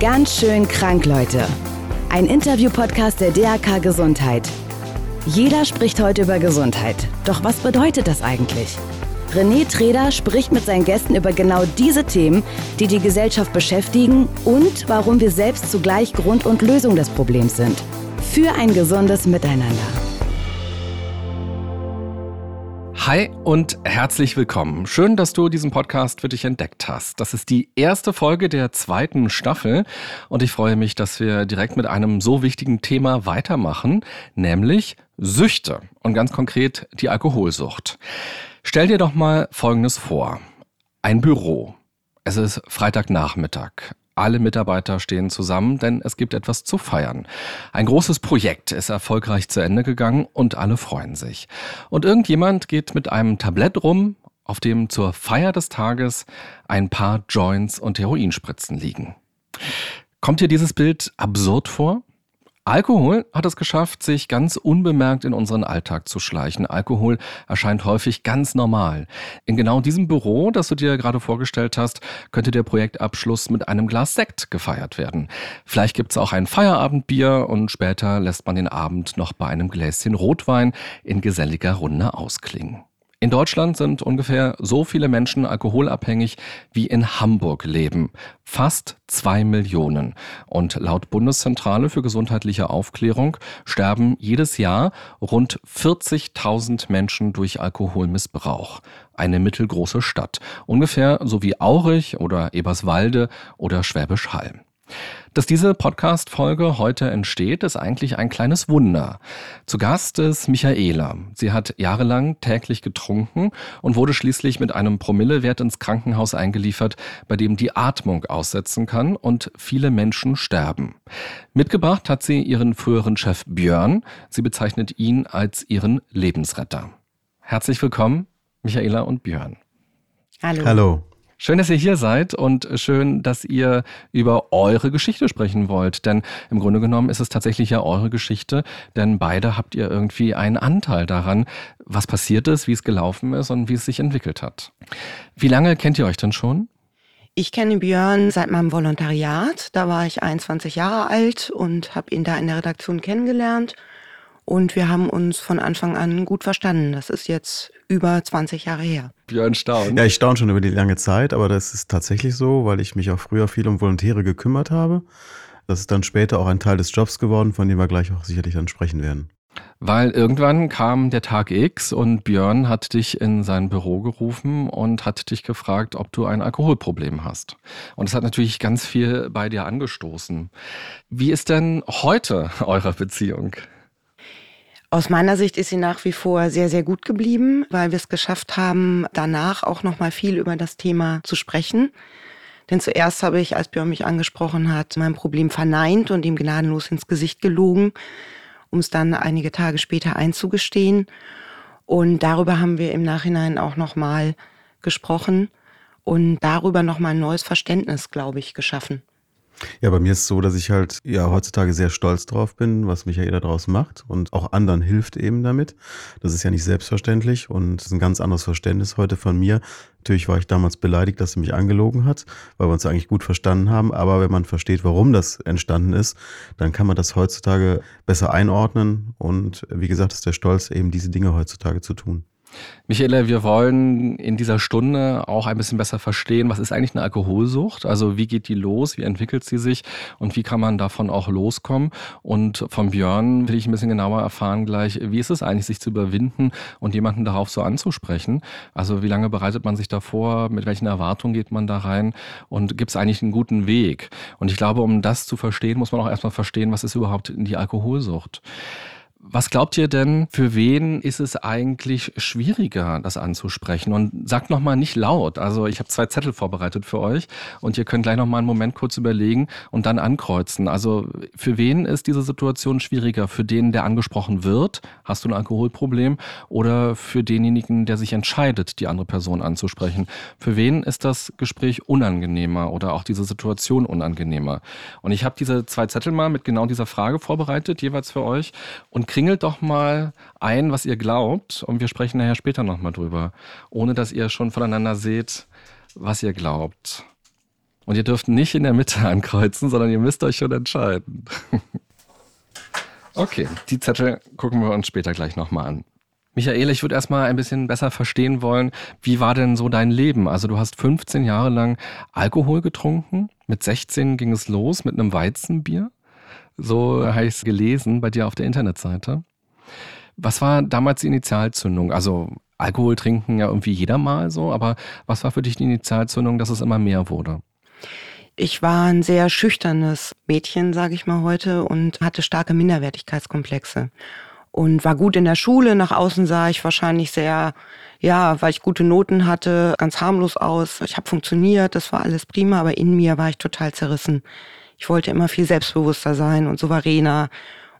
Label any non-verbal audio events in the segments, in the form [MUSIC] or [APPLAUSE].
Ganz schön krank, Leute. Ein Interview-Podcast der DAK Gesundheit. Jeder spricht heute über Gesundheit. Doch was bedeutet das eigentlich? René Treder spricht mit seinen Gästen über genau diese Themen, die die Gesellschaft beschäftigen und warum wir selbst zugleich Grund und Lösung des Problems sind. Für ein gesundes Miteinander. Hi und herzlich willkommen. Schön, dass du diesen Podcast für dich entdeckt hast. Das ist die erste Folge der zweiten Staffel und ich freue mich, dass wir direkt mit einem so wichtigen Thema weitermachen, nämlich Süchte und ganz konkret die Alkoholsucht. Stell dir doch mal Folgendes vor. Ein Büro. Es ist Freitagnachmittag. Alle Mitarbeiter stehen zusammen, denn es gibt etwas zu feiern. Ein großes Projekt ist erfolgreich zu Ende gegangen und alle freuen sich. Und irgendjemand geht mit einem Tablett rum, auf dem zur Feier des Tages ein paar Joints und Heroinspritzen liegen. Kommt dir dieses Bild absurd vor? Alkohol hat es geschafft, sich ganz unbemerkt in unseren Alltag zu schleichen. Alkohol erscheint häufig ganz normal. In genau diesem Büro, das du dir gerade vorgestellt hast, könnte der Projektabschluss mit einem Glas Sekt gefeiert werden. Vielleicht gibt's auch ein Feierabendbier und später lässt man den Abend noch bei einem Gläschen Rotwein in geselliger Runde ausklingen. In Deutschland sind ungefähr so viele Menschen alkoholabhängig wie in Hamburg leben. Fast zwei Millionen. Und laut Bundeszentrale für gesundheitliche Aufklärung sterben jedes Jahr rund 40.000 Menschen durch Alkoholmissbrauch. Eine mittelgroße Stadt. Ungefähr so wie Aurich oder Eberswalde oder Schwäbisch Hall. Dass diese Podcast-Folge heute entsteht, ist eigentlich ein kleines Wunder. Zu Gast ist Michaela. Sie hat jahrelang täglich getrunken und wurde schließlich mit einem Promillewert ins Krankenhaus eingeliefert, bei dem die Atmung aussetzen kann und viele Menschen sterben. Mitgebracht hat sie ihren früheren Chef Björn. Sie bezeichnet ihn als ihren Lebensretter. Herzlich willkommen, Michaela und Björn. Hallo. Hallo. Schön, dass ihr hier seid und schön, dass ihr über eure Geschichte sprechen wollt. Denn im Grunde genommen ist es tatsächlich ja eure Geschichte, denn beide habt ihr irgendwie einen Anteil daran, was passiert ist, wie es gelaufen ist und wie es sich entwickelt hat. Wie lange kennt ihr euch denn schon? Ich kenne Björn seit meinem Volontariat. Da war ich 21 Jahre alt und habe ihn da in der Redaktion kennengelernt. Und wir haben uns von Anfang an gut verstanden. Das ist jetzt über 20 Jahre her. Björn staunt. Ja, ich staune schon über die lange Zeit, aber das ist tatsächlich so, weil ich mich auch früher viel um Volontäre gekümmert habe. Das ist dann später auch ein Teil des Jobs geworden, von dem wir gleich auch sicherlich dann sprechen werden. Weil irgendwann kam der Tag X und Björn hat dich in sein Büro gerufen und hat dich gefragt, ob du ein Alkoholproblem hast. Und es hat natürlich ganz viel bei dir angestoßen. Wie ist denn heute eure Beziehung? Aus meiner Sicht ist sie nach wie vor sehr, sehr gut geblieben, weil wir es geschafft haben, danach auch noch mal viel über das Thema zu sprechen. Denn zuerst habe ich, als Björn mich angesprochen hat, mein Problem verneint und ihm gnadenlos ins Gesicht gelogen, um es dann einige Tage später einzugestehen. Und darüber haben wir im Nachhinein auch noch mal gesprochen und darüber noch mal ein neues Verständnis, glaube ich, geschaffen. Ja, bei mir ist es so, dass ich halt ja heutzutage sehr stolz drauf bin, was Michaela daraus macht und auch anderen hilft eben damit. Das ist ja nicht selbstverständlich und ist ein ganz anderes Verständnis heute von mir. Natürlich war ich damals beleidigt, dass sie mich angelogen hat, weil wir uns eigentlich gut verstanden haben. Aber wenn man versteht, warum das entstanden ist, dann kann man das heutzutage besser einordnen. Und wie gesagt, ist der Stolz eben diese Dinge heutzutage zu tun. Michaela, wir wollen in dieser Stunde auch ein bisschen besser verstehen, was ist eigentlich eine Alkoholsucht? Also wie geht die los? Wie entwickelt sie sich? Und wie kann man davon auch loskommen? Und von Björn will ich ein bisschen genauer erfahren gleich, wie ist es eigentlich, sich zu überwinden und jemanden darauf so anzusprechen? Also wie lange bereitet man sich davor? Mit welchen Erwartungen geht man da rein? Und gibt es eigentlich einen guten Weg? Und ich glaube, um das zu verstehen, muss man auch erstmal verstehen, was ist überhaupt die Alkoholsucht? Was glaubt ihr denn, für wen ist es eigentlich schwieriger, das anzusprechen? Und sagt nochmal nicht laut. Also ich habe zwei Zettel vorbereitet für euch und ihr könnt gleich nochmal einen Moment kurz überlegen und dann ankreuzen. Also für wen ist diese Situation schwieriger? Für den, der angesprochen wird, hast du ein Alkoholproblem? Oder für denjenigen, der sich entscheidet, die andere Person anzusprechen? Für wen ist das Gespräch unangenehmer oder auch diese Situation unangenehmer? Und ich habe diese zwei Zettel mal mit genau dieser Frage vorbereitet, jeweils für euch. Und kringelt doch mal ein, was ihr glaubt und wir sprechen nachher später nochmal drüber, ohne dass ihr schon voneinander seht, was ihr glaubt. Und ihr dürft nicht in der Mitte [LAUGHS] ankreuzen, sondern ihr müsst euch schon entscheiden. [LAUGHS] okay, die Zettel gucken wir uns später gleich nochmal an. Michael, ich würde erstmal ein bisschen besser verstehen wollen, wie war denn so dein Leben? Also du hast 15 Jahre lang Alkohol getrunken, mit 16 ging es los mit einem Weizenbier. So habe ich es gelesen bei dir auf der Internetseite. Was war damals die Initialzündung? Also Alkohol trinken ja irgendwie jeder mal so, aber was war für dich die Initialzündung, dass es immer mehr wurde? Ich war ein sehr schüchternes Mädchen, sage ich mal heute, und hatte starke Minderwertigkeitskomplexe und war gut in der Schule. Nach außen sah ich wahrscheinlich sehr, ja, weil ich gute Noten hatte, ganz harmlos aus. Ich habe funktioniert, das war alles prima, aber in mir war ich total zerrissen. Ich wollte immer viel selbstbewusster sein und souveräner.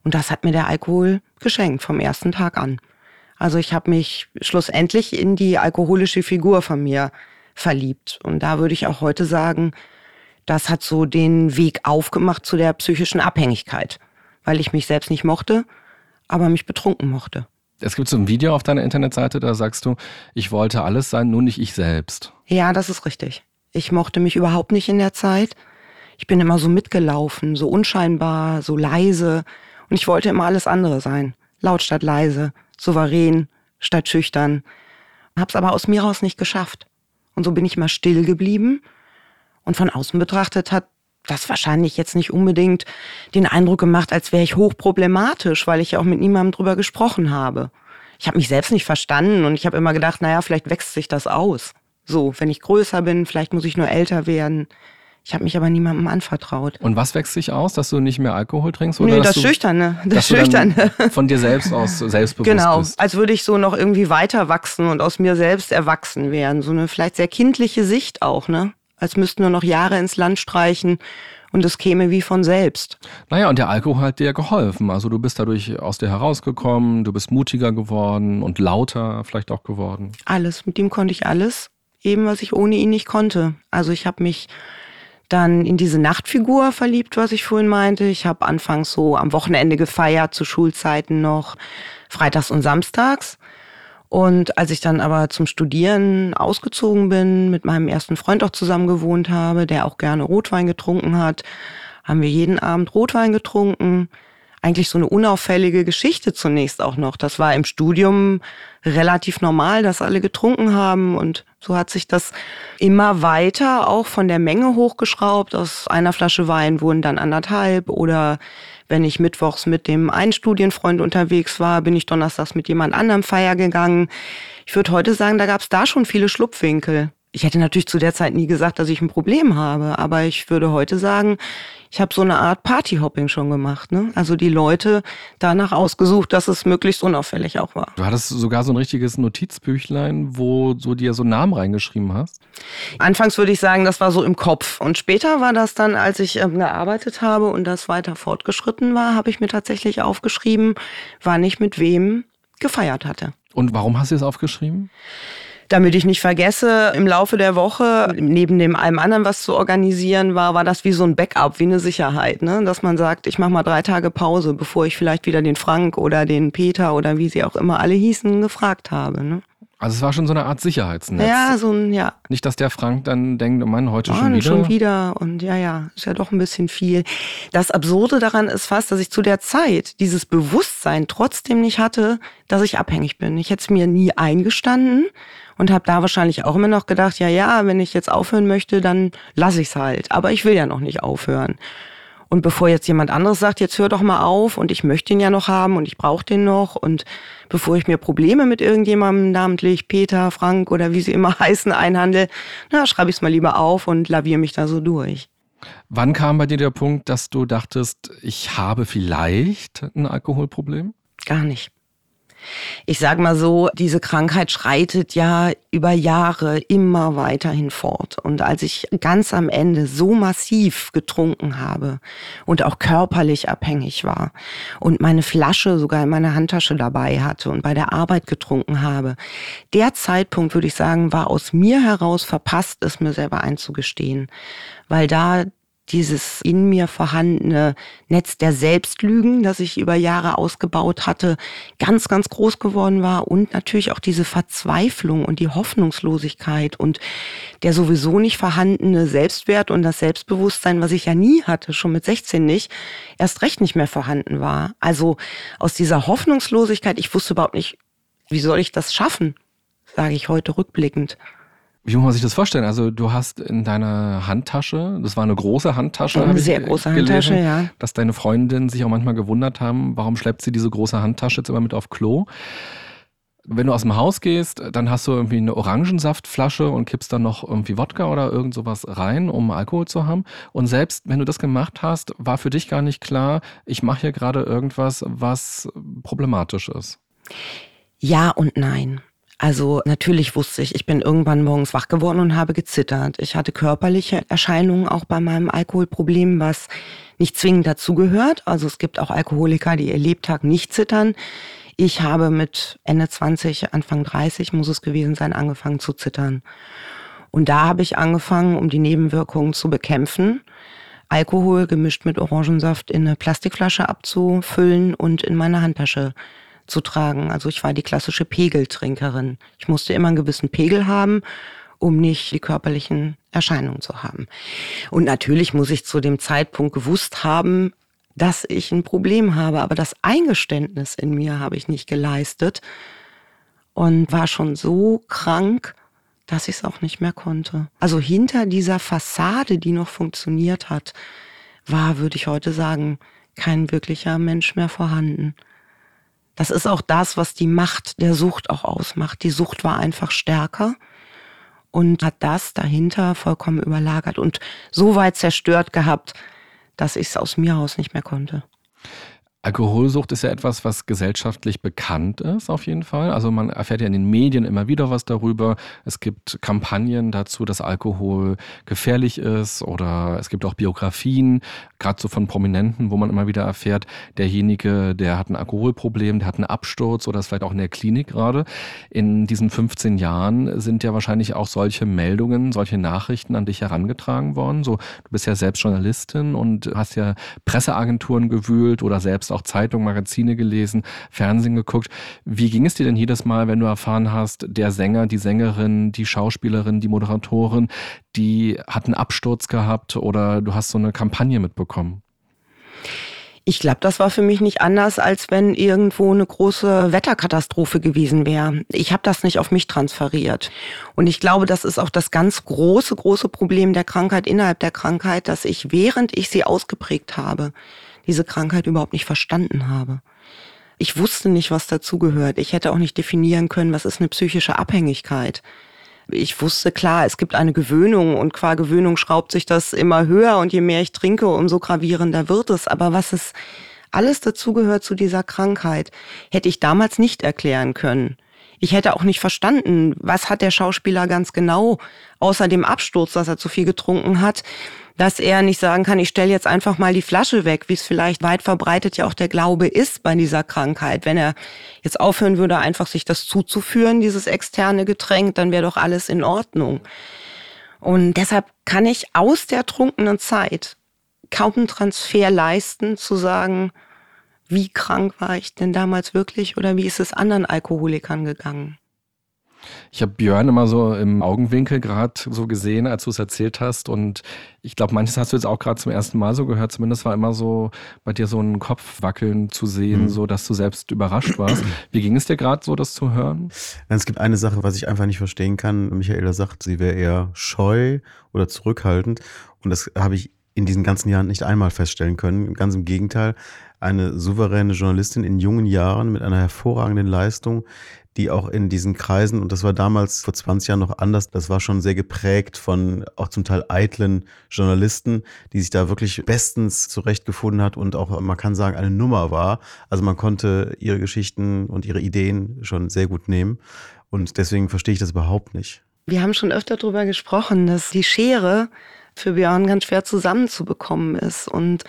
Und das hat mir der Alkohol geschenkt vom ersten Tag an. Also ich habe mich schlussendlich in die alkoholische Figur von mir verliebt. Und da würde ich auch heute sagen, das hat so den Weg aufgemacht zu der psychischen Abhängigkeit, weil ich mich selbst nicht mochte aber mich betrunken mochte. Es gibt so ein Video auf deiner Internetseite, da sagst du, ich wollte alles sein, nur nicht ich selbst. Ja, das ist richtig. Ich mochte mich überhaupt nicht in der Zeit. Ich bin immer so mitgelaufen, so unscheinbar, so leise. Und ich wollte immer alles andere sein. Laut statt leise, souverän statt schüchtern. Hab's aber aus mir raus nicht geschafft. Und so bin ich immer still geblieben. Und von außen betrachtet hat das wahrscheinlich jetzt nicht unbedingt den Eindruck gemacht, als wäre ich hochproblematisch, weil ich ja auch mit niemandem drüber gesprochen habe. Ich habe mich selbst nicht verstanden und ich habe immer gedacht, naja, vielleicht wächst sich das aus. So, wenn ich größer bin, vielleicht muss ich nur älter werden. Ich habe mich aber niemandem anvertraut. Und was wächst sich aus, dass du nicht mehr Alkohol trinkst? Oder nee, das du, Schüchterne. Das Schüchterne. von dir selbst aus [LAUGHS] selbstbewusst genau, bist. als würde ich so noch irgendwie weiter wachsen und aus mir selbst erwachsen werden. So eine vielleicht sehr kindliche Sicht auch, ne? als müssten nur noch Jahre ins Land streichen und es käme wie von selbst. Naja, und der Alkohol hat dir geholfen. Also du bist dadurch aus dir herausgekommen, du bist mutiger geworden und lauter vielleicht auch geworden. Alles, mit ihm konnte ich alles, eben was ich ohne ihn nicht konnte. Also ich habe mich dann in diese Nachtfigur verliebt, was ich vorhin meinte. Ich habe anfangs so am Wochenende gefeiert, zu Schulzeiten noch, freitags und samstags. Und als ich dann aber zum Studieren ausgezogen bin, mit meinem ersten Freund auch zusammen gewohnt habe, der auch gerne Rotwein getrunken hat, haben wir jeden Abend Rotwein getrunken. Eigentlich so eine unauffällige Geschichte zunächst auch noch. Das war im Studium relativ normal, dass alle getrunken haben und so hat sich das immer weiter auch von der Menge hochgeschraubt. Aus einer Flasche Wein wurden dann anderthalb oder wenn ich mittwochs mit dem einen Studienfreund unterwegs war, bin ich donnerstags mit jemand anderem feier gegangen. Ich würde heute sagen, da gab es da schon viele Schlupfwinkel. Ich hätte natürlich zu der Zeit nie gesagt, dass ich ein Problem habe, aber ich würde heute sagen, ich habe so eine Art Partyhopping schon gemacht. Ne? Also die Leute danach ausgesucht, dass es möglichst unauffällig auch war. Du hattest sogar so ein richtiges Notizbüchlein, wo du dir so Namen reingeschrieben hast? Anfangs würde ich sagen, das war so im Kopf. Und später war das dann, als ich ähm, gearbeitet habe und das weiter fortgeschritten war, habe ich mir tatsächlich aufgeschrieben, wann ich mit wem gefeiert hatte. Und warum hast du es aufgeschrieben? Damit ich nicht vergesse, im Laufe der Woche, neben dem allem anderen, was zu organisieren war, war das wie so ein Backup, wie eine Sicherheit, ne? dass man sagt, ich mache mal drei Tage Pause, bevor ich vielleicht wieder den Frank oder den Peter oder wie sie auch immer alle hießen, gefragt habe. Ne? Also es war schon so eine Art Sicherheitsnetz. Ja, so ein, ja. Nicht, dass der Frank dann denkt, oh Mann, heute oh, schon wieder. schon wieder. Und ja, ja, ist ja doch ein bisschen viel. Das Absurde daran ist fast, dass ich zu der Zeit dieses Bewusstsein trotzdem nicht hatte, dass ich abhängig bin. Ich hätte es mir nie eingestanden und habe da wahrscheinlich auch immer noch gedacht, ja, ja, wenn ich jetzt aufhören möchte, dann lasse ich es halt. Aber ich will ja noch nicht aufhören. Und bevor jetzt jemand anderes sagt, jetzt hör doch mal auf und ich möchte ihn ja noch haben und ich brauche den noch und bevor ich mir Probleme mit irgendjemandem, namentlich Peter, Frank oder wie sie immer [LAUGHS] heißen, einhandel, na, schreibe ich es mal lieber auf und laviere mich da so durch. Wann kam bei dir der Punkt, dass du dachtest, ich habe vielleicht ein Alkoholproblem? Gar nicht ich sage mal so, diese Krankheit schreitet ja über Jahre immer weiterhin fort. Und als ich ganz am Ende so massiv getrunken habe und auch körperlich abhängig war und meine Flasche sogar in meiner Handtasche dabei hatte und bei der Arbeit getrunken habe, der Zeitpunkt, würde ich sagen, war aus mir heraus verpasst, es mir selber einzugestehen. Weil da dieses in mir vorhandene Netz der Selbstlügen, das ich über Jahre ausgebaut hatte, ganz, ganz groß geworden war und natürlich auch diese Verzweiflung und die Hoffnungslosigkeit und der sowieso nicht vorhandene Selbstwert und das Selbstbewusstsein, was ich ja nie hatte, schon mit 16 nicht, erst recht nicht mehr vorhanden war. Also aus dieser Hoffnungslosigkeit, ich wusste überhaupt nicht, wie soll ich das schaffen, sage ich heute rückblickend. Wie muss man sich das vorstellen? Also du hast in deiner Handtasche, das war eine große Handtasche, eine sehr große gelesen, Handtasche, ja. Dass deine Freundinnen sich auch manchmal gewundert haben, warum schleppt sie diese große Handtasche jetzt immer mit auf Klo? Wenn du aus dem Haus gehst, dann hast du irgendwie eine Orangensaftflasche und kippst dann noch irgendwie Wodka oder irgend sowas rein, um Alkohol zu haben. Und selbst wenn du das gemacht hast, war für dich gar nicht klar, ich mache hier gerade irgendwas, was problematisch ist. Ja und nein. Also natürlich wusste ich, ich bin irgendwann morgens wach geworden und habe gezittert. Ich hatte körperliche Erscheinungen auch bei meinem Alkoholproblem, was nicht zwingend dazugehört. Also es gibt auch Alkoholiker, die ihr Lebtag nicht zittern. Ich habe mit Ende 20, Anfang 30 muss es gewesen sein, angefangen zu zittern. Und da habe ich angefangen, um die Nebenwirkungen zu bekämpfen, Alkohol gemischt mit Orangensaft in eine Plastikflasche abzufüllen und in meine Handtasche zu tragen. Also ich war die klassische Pegeltrinkerin. Ich musste immer einen gewissen Pegel haben, um nicht die körperlichen Erscheinungen zu haben. Und natürlich muss ich zu dem Zeitpunkt gewusst haben, dass ich ein Problem habe, aber das Eingeständnis in mir habe ich nicht geleistet und war schon so krank, dass ich es auch nicht mehr konnte. Also hinter dieser Fassade, die noch funktioniert hat, war, würde ich heute sagen, kein wirklicher Mensch mehr vorhanden. Das ist auch das, was die Macht der Sucht auch ausmacht. Die Sucht war einfach stärker und hat das dahinter vollkommen überlagert und so weit zerstört gehabt, dass ich es aus mir aus nicht mehr konnte. Alkoholsucht ist ja etwas, was gesellschaftlich bekannt ist, auf jeden Fall. Also man erfährt ja in den Medien immer wieder was darüber. Es gibt Kampagnen dazu, dass Alkohol gefährlich ist oder es gibt auch Biografien, gerade so von Prominenten, wo man immer wieder erfährt, derjenige, der hat ein Alkoholproblem, der hat einen Absturz oder ist vielleicht auch in der Klinik gerade. In diesen 15 Jahren sind ja wahrscheinlich auch solche Meldungen, solche Nachrichten an dich herangetragen worden. So, du bist ja selbst Journalistin und hast ja Presseagenturen gewühlt oder selbst Zeitungen, Magazine gelesen, Fernsehen geguckt. Wie ging es dir denn jedes Mal, wenn du erfahren hast, der Sänger, die Sängerin, die Schauspielerin, die Moderatorin, die hat einen Absturz gehabt oder du hast so eine Kampagne mitbekommen? Ich glaube, das war für mich nicht anders, als wenn irgendwo eine große Wetterkatastrophe gewesen wäre. Ich habe das nicht auf mich transferiert. Und ich glaube, das ist auch das ganz große, große Problem der Krankheit innerhalb der Krankheit, dass ich, während ich sie ausgeprägt habe, diese Krankheit überhaupt nicht verstanden habe. Ich wusste nicht, was dazugehört. Ich hätte auch nicht definieren können, was ist eine psychische Abhängigkeit. Ich wusste klar, es gibt eine Gewöhnung und qua Gewöhnung schraubt sich das immer höher und je mehr ich trinke, umso gravierender wird es. Aber was es alles dazugehört zu dieser Krankheit, hätte ich damals nicht erklären können. Ich hätte auch nicht verstanden, was hat der Schauspieler ganz genau, außer dem Absturz, dass er zu viel getrunken hat, dass er nicht sagen kann, ich stelle jetzt einfach mal die Flasche weg, wie es vielleicht weit verbreitet ja auch der Glaube ist bei dieser Krankheit. Wenn er jetzt aufhören würde, einfach sich das zuzuführen, dieses externe Getränk, dann wäre doch alles in Ordnung. Und deshalb kann ich aus der trunkenen Zeit kaum einen Transfer leisten, zu sagen, wie krank war ich denn damals wirklich oder wie ist es anderen Alkoholikern gegangen? Ich habe Björn immer so im Augenwinkel gerade so gesehen, als du es erzählt hast. Und ich glaube, manches hast du jetzt auch gerade zum ersten Mal so gehört. Zumindest war immer so bei dir so ein Kopf wackeln zu sehen, mhm. so dass du selbst überrascht warst. Wie ging es dir gerade so, das zu hören? Es gibt eine Sache, was ich einfach nicht verstehen kann. Michaela sagt, sie wäre eher scheu oder zurückhaltend. Und das habe ich in diesen ganzen Jahren nicht einmal feststellen können. Ganz im Gegenteil, eine souveräne Journalistin in jungen Jahren mit einer hervorragenden Leistung, die auch in diesen Kreisen, und das war damals vor 20 Jahren noch anders, das war schon sehr geprägt von auch zum Teil eitlen Journalisten, die sich da wirklich bestens zurechtgefunden hat und auch, man kann sagen, eine Nummer war. Also man konnte ihre Geschichten und ihre Ideen schon sehr gut nehmen. Und deswegen verstehe ich das überhaupt nicht. Wir haben schon öfter darüber gesprochen, dass die Schere für Björn ganz schwer zusammenzubekommen ist. Und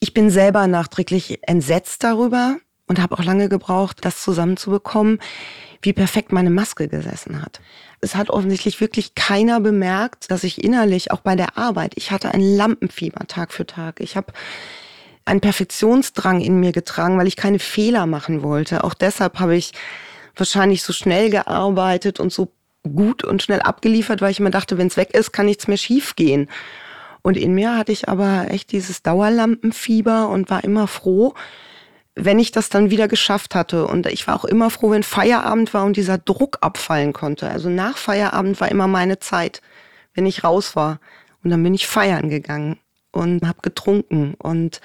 ich bin selber nachträglich entsetzt darüber, und habe auch lange gebraucht, das zusammenzubekommen, wie perfekt meine Maske gesessen hat. Es hat offensichtlich wirklich keiner bemerkt, dass ich innerlich, auch bei der Arbeit, ich hatte ein Lampenfieber Tag für Tag. Ich habe einen Perfektionsdrang in mir getragen, weil ich keine Fehler machen wollte. Auch deshalb habe ich wahrscheinlich so schnell gearbeitet und so gut und schnell abgeliefert, weil ich immer dachte, wenn es weg ist, kann nichts mehr schief gehen. Und in mir hatte ich aber echt dieses Dauerlampenfieber und war immer froh, wenn ich das dann wieder geschafft hatte. Und ich war auch immer froh, wenn Feierabend war und dieser Druck abfallen konnte. Also nach Feierabend war immer meine Zeit, wenn ich raus war. Und dann bin ich feiern gegangen und habe getrunken und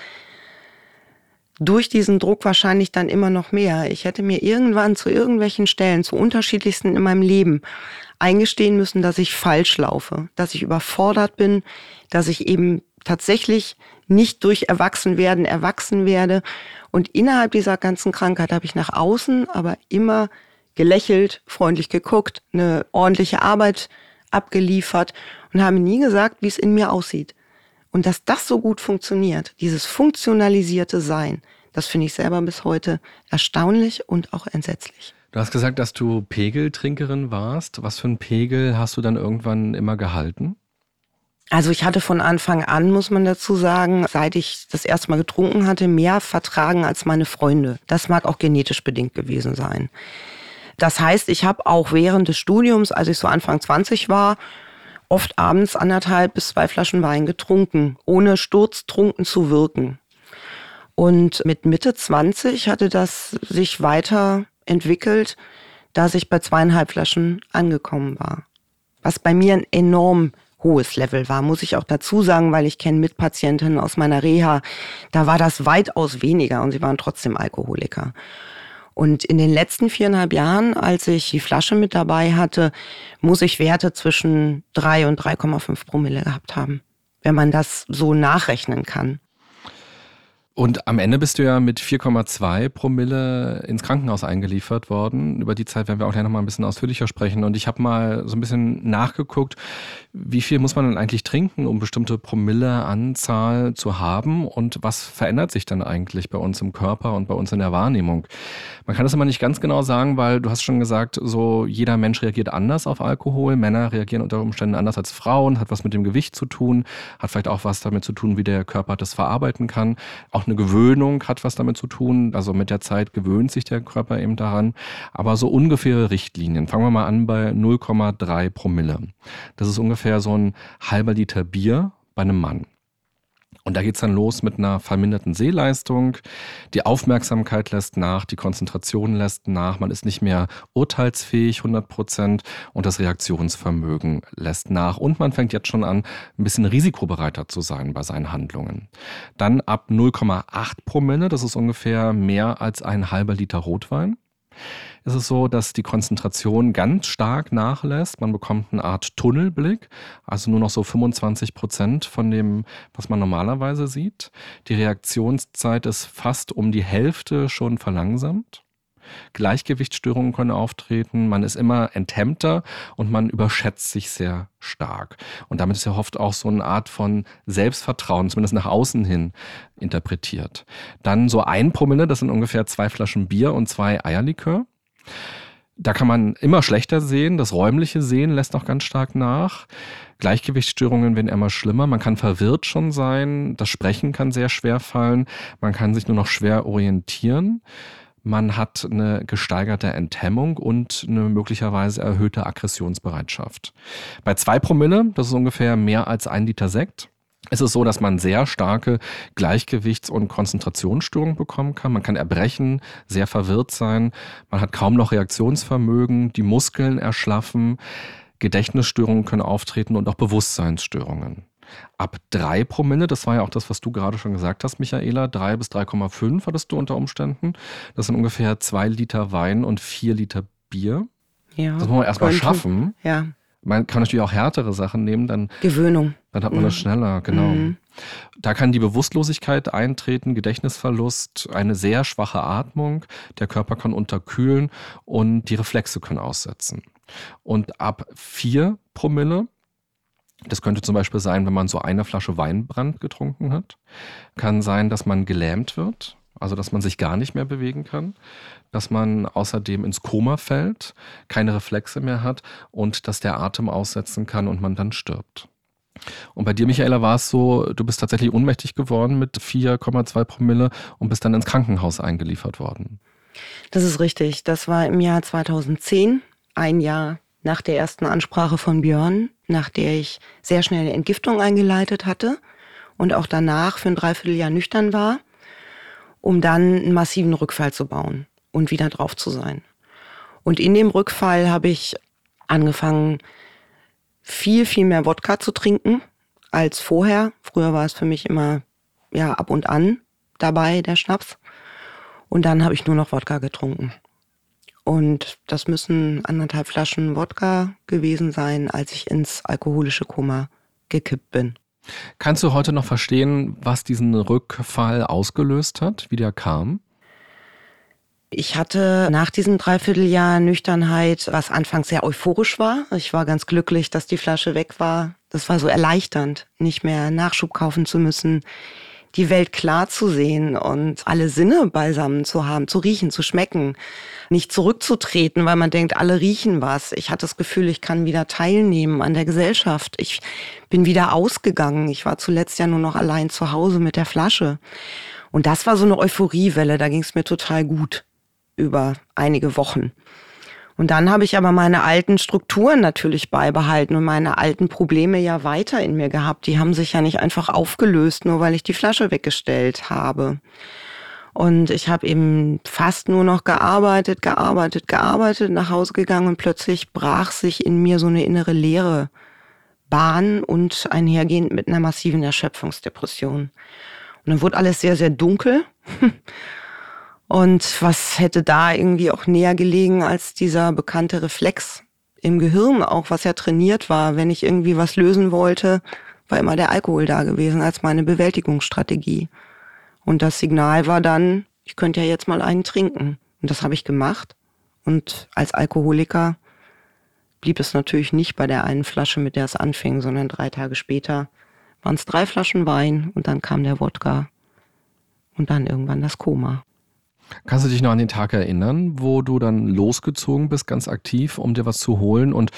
durch diesen Druck wahrscheinlich dann immer noch mehr. Ich hätte mir irgendwann zu irgendwelchen Stellen, zu unterschiedlichsten in meinem Leben eingestehen müssen, dass ich falsch laufe, dass ich überfordert bin, dass ich eben tatsächlich nicht durch Erwachsenwerden erwachsen werde. Und innerhalb dieser ganzen Krankheit habe ich nach außen aber immer gelächelt, freundlich geguckt, eine ordentliche Arbeit abgeliefert und habe nie gesagt, wie es in mir aussieht. Und dass das so gut funktioniert, dieses funktionalisierte Sein, das finde ich selber bis heute erstaunlich und auch entsetzlich. Du hast gesagt, dass du Pegeltrinkerin warst. Was für einen Pegel hast du dann irgendwann immer gehalten? Also ich hatte von Anfang an, muss man dazu sagen, seit ich das erste Mal getrunken hatte, mehr vertragen als meine Freunde. Das mag auch genetisch bedingt gewesen sein. Das heißt, ich habe auch während des Studiums, als ich so Anfang 20 war, oft abends anderthalb bis zwei Flaschen Wein getrunken, ohne sturztrunken zu wirken. Und mit Mitte 20 hatte das sich weiter entwickelt, dass ich bei zweieinhalb Flaschen angekommen war. Was bei mir ein enorm hohes Level war, muss ich auch dazu sagen, weil ich kenne Mitpatientinnen aus meiner Reha, da war das weitaus weniger und sie waren trotzdem Alkoholiker. Und in den letzten viereinhalb Jahren, als ich die Flasche mit dabei hatte, muss ich Werte zwischen drei und 3,5 Promille gehabt haben, wenn man das so nachrechnen kann. Und am Ende bist du ja mit 4,2 Promille ins Krankenhaus eingeliefert worden. Über die Zeit werden wir auch gleich nochmal ein bisschen ausführlicher sprechen. Und ich habe mal so ein bisschen nachgeguckt, wie viel muss man denn eigentlich trinken, um bestimmte Promilleanzahl zu haben? Und was verändert sich dann eigentlich bei uns im Körper und bei uns in der Wahrnehmung? Man kann das immer nicht ganz genau sagen, weil du hast schon gesagt, so jeder Mensch reagiert anders auf Alkohol. Männer reagieren unter Umständen anders als Frauen, hat was mit dem Gewicht zu tun, hat vielleicht auch was damit zu tun, wie der Körper das verarbeiten kann. Auch auch eine Gewöhnung hat was damit zu tun. Also mit der Zeit gewöhnt sich der Körper eben daran. Aber so ungefähre Richtlinien. Fangen wir mal an bei 0,3 Promille. Das ist ungefähr so ein halber Liter Bier bei einem Mann. Und da geht's dann los mit einer verminderten Sehleistung. Die Aufmerksamkeit lässt nach, die Konzentration lässt nach, man ist nicht mehr urteilsfähig 100 Prozent und das Reaktionsvermögen lässt nach. Und man fängt jetzt schon an, ein bisschen risikobereiter zu sein bei seinen Handlungen. Dann ab 0,8 Promille, das ist ungefähr mehr als ein halber Liter Rotwein ist es so, dass die Konzentration ganz stark nachlässt. Man bekommt eine Art Tunnelblick, also nur noch so 25 Prozent von dem, was man normalerweise sieht. Die Reaktionszeit ist fast um die Hälfte schon verlangsamt. Gleichgewichtsstörungen können auftreten, man ist immer enthemmter und man überschätzt sich sehr stark. Und damit ist ja oft auch so eine Art von Selbstvertrauen, zumindest nach außen hin, interpretiert. Dann so ein Promille, das sind ungefähr zwei Flaschen Bier und zwei Eierlikör. Da kann man immer schlechter sehen. Das räumliche Sehen lässt auch ganz stark nach. Gleichgewichtsstörungen werden immer schlimmer. Man kann verwirrt schon sein. Das Sprechen kann sehr schwer fallen. Man kann sich nur noch schwer orientieren. Man hat eine gesteigerte Enthemmung und eine möglicherweise erhöhte Aggressionsbereitschaft. Bei zwei Promille, das ist ungefähr mehr als ein Liter Sekt, es ist so, dass man sehr starke Gleichgewichts- und Konzentrationsstörungen bekommen kann. Man kann erbrechen, sehr verwirrt sein. Man hat kaum noch Reaktionsvermögen, die Muskeln erschlaffen. Gedächtnisstörungen können auftreten und auch Bewusstseinsstörungen. Ab drei Promille, das war ja auch das, was du gerade schon gesagt hast, Michaela, drei bis 3,5 hattest du unter Umständen. Das sind ungefähr zwei Liter Wein und vier Liter Bier. Ja. Das muss man erstmal schaffen. Ja. Man kann natürlich auch härtere Sachen nehmen, dann. Gewöhnung. Dann hat man mhm. das schneller, genau. Mhm. Da kann die Bewusstlosigkeit eintreten, Gedächtnisverlust, eine sehr schwache Atmung, der Körper kann unterkühlen und die Reflexe können aussetzen. Und ab vier Promille, das könnte zum Beispiel sein, wenn man so eine Flasche Weinbrand getrunken hat, kann sein, dass man gelähmt wird, also dass man sich gar nicht mehr bewegen kann, dass man außerdem ins Koma fällt, keine Reflexe mehr hat und dass der Atem aussetzen kann und man dann stirbt. Und bei dir, Michaela, war es so, du bist tatsächlich ohnmächtig geworden mit 4,2 Promille und bist dann ins Krankenhaus eingeliefert worden. Das ist richtig. Das war im Jahr 2010, ein Jahr nach der ersten Ansprache von Björn, nach der ich sehr schnell eine Entgiftung eingeleitet hatte und auch danach für ein Dreivierteljahr nüchtern war, um dann einen massiven Rückfall zu bauen und wieder drauf zu sein. Und in dem Rückfall habe ich angefangen, viel, viel mehr Wodka zu trinken als vorher. Früher war es für mich immer ja ab und an dabei, der Schnaps. Und dann habe ich nur noch Wodka getrunken. Und das müssen anderthalb Flaschen Wodka gewesen sein, als ich ins alkoholische Koma gekippt bin. Kannst du heute noch verstehen, was diesen Rückfall ausgelöst hat, wie der kam? Ich hatte nach diesem Dreivierteljahr Nüchternheit, was anfangs sehr euphorisch war. Ich war ganz glücklich, dass die Flasche weg war. Das war so erleichternd, nicht mehr Nachschub kaufen zu müssen, die Welt klar zu sehen und alle Sinne beisammen zu haben, zu riechen, zu schmecken, nicht zurückzutreten, weil man denkt, alle riechen was. Ich hatte das Gefühl, ich kann wieder teilnehmen an der Gesellschaft. Ich bin wieder ausgegangen. Ich war zuletzt ja nur noch allein zu Hause mit der Flasche. Und das war so eine Euphoriewelle, da ging es mir total gut über einige Wochen. Und dann habe ich aber meine alten Strukturen natürlich beibehalten und meine alten Probleme ja weiter in mir gehabt. Die haben sich ja nicht einfach aufgelöst, nur weil ich die Flasche weggestellt habe. Und ich habe eben fast nur noch gearbeitet, gearbeitet, gearbeitet, nach Hause gegangen und plötzlich brach sich in mir so eine innere Leere Bahn und einhergehend mit einer massiven Erschöpfungsdepression. Und dann wurde alles sehr, sehr dunkel. [LAUGHS] Und was hätte da irgendwie auch näher gelegen als dieser bekannte Reflex im Gehirn, auch was ja trainiert war. Wenn ich irgendwie was lösen wollte, war immer der Alkohol da gewesen als meine Bewältigungsstrategie. Und das Signal war dann, ich könnte ja jetzt mal einen trinken. Und das habe ich gemacht. Und als Alkoholiker blieb es natürlich nicht bei der einen Flasche, mit der es anfing, sondern drei Tage später waren es drei Flaschen Wein und dann kam der Wodka und dann irgendwann das Koma. Kannst du dich noch an den Tag erinnern, wo du dann losgezogen bist, ganz aktiv, um dir was zu holen? Und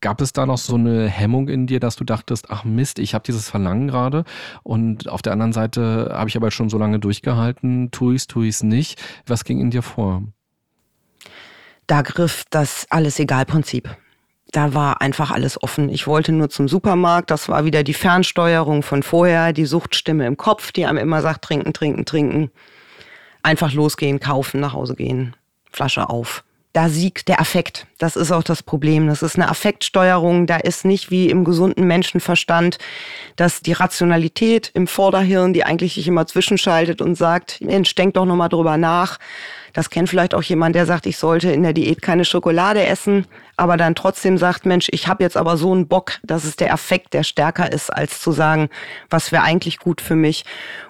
gab es da noch so eine Hemmung in dir, dass du dachtest, ach Mist, ich habe dieses Verlangen gerade und auf der anderen Seite habe ich aber schon so lange durchgehalten, tue ich es, tue ich es nicht. Was ging in dir vor? Da griff das Alles-Egal-Prinzip. Da war einfach alles offen. Ich wollte nur zum Supermarkt. Das war wieder die Fernsteuerung von vorher, die Suchtstimme im Kopf, die einem immer sagt, trinken, trinken, trinken. Einfach losgehen, kaufen, nach Hause gehen, Flasche auf. Da siegt der Affekt. Das ist auch das Problem. Das ist eine Affektsteuerung. Da ist nicht wie im gesunden Menschenverstand, dass die Rationalität im Vorderhirn, die eigentlich sich immer zwischenschaltet und sagt, Mensch, denk doch nochmal drüber nach. Das kennt vielleicht auch jemand, der sagt, ich sollte in der Diät keine Schokolade essen, aber dann trotzdem sagt, Mensch, ich habe jetzt aber so einen Bock, dass es der Affekt, der stärker ist, als zu sagen, was wäre eigentlich gut für mich.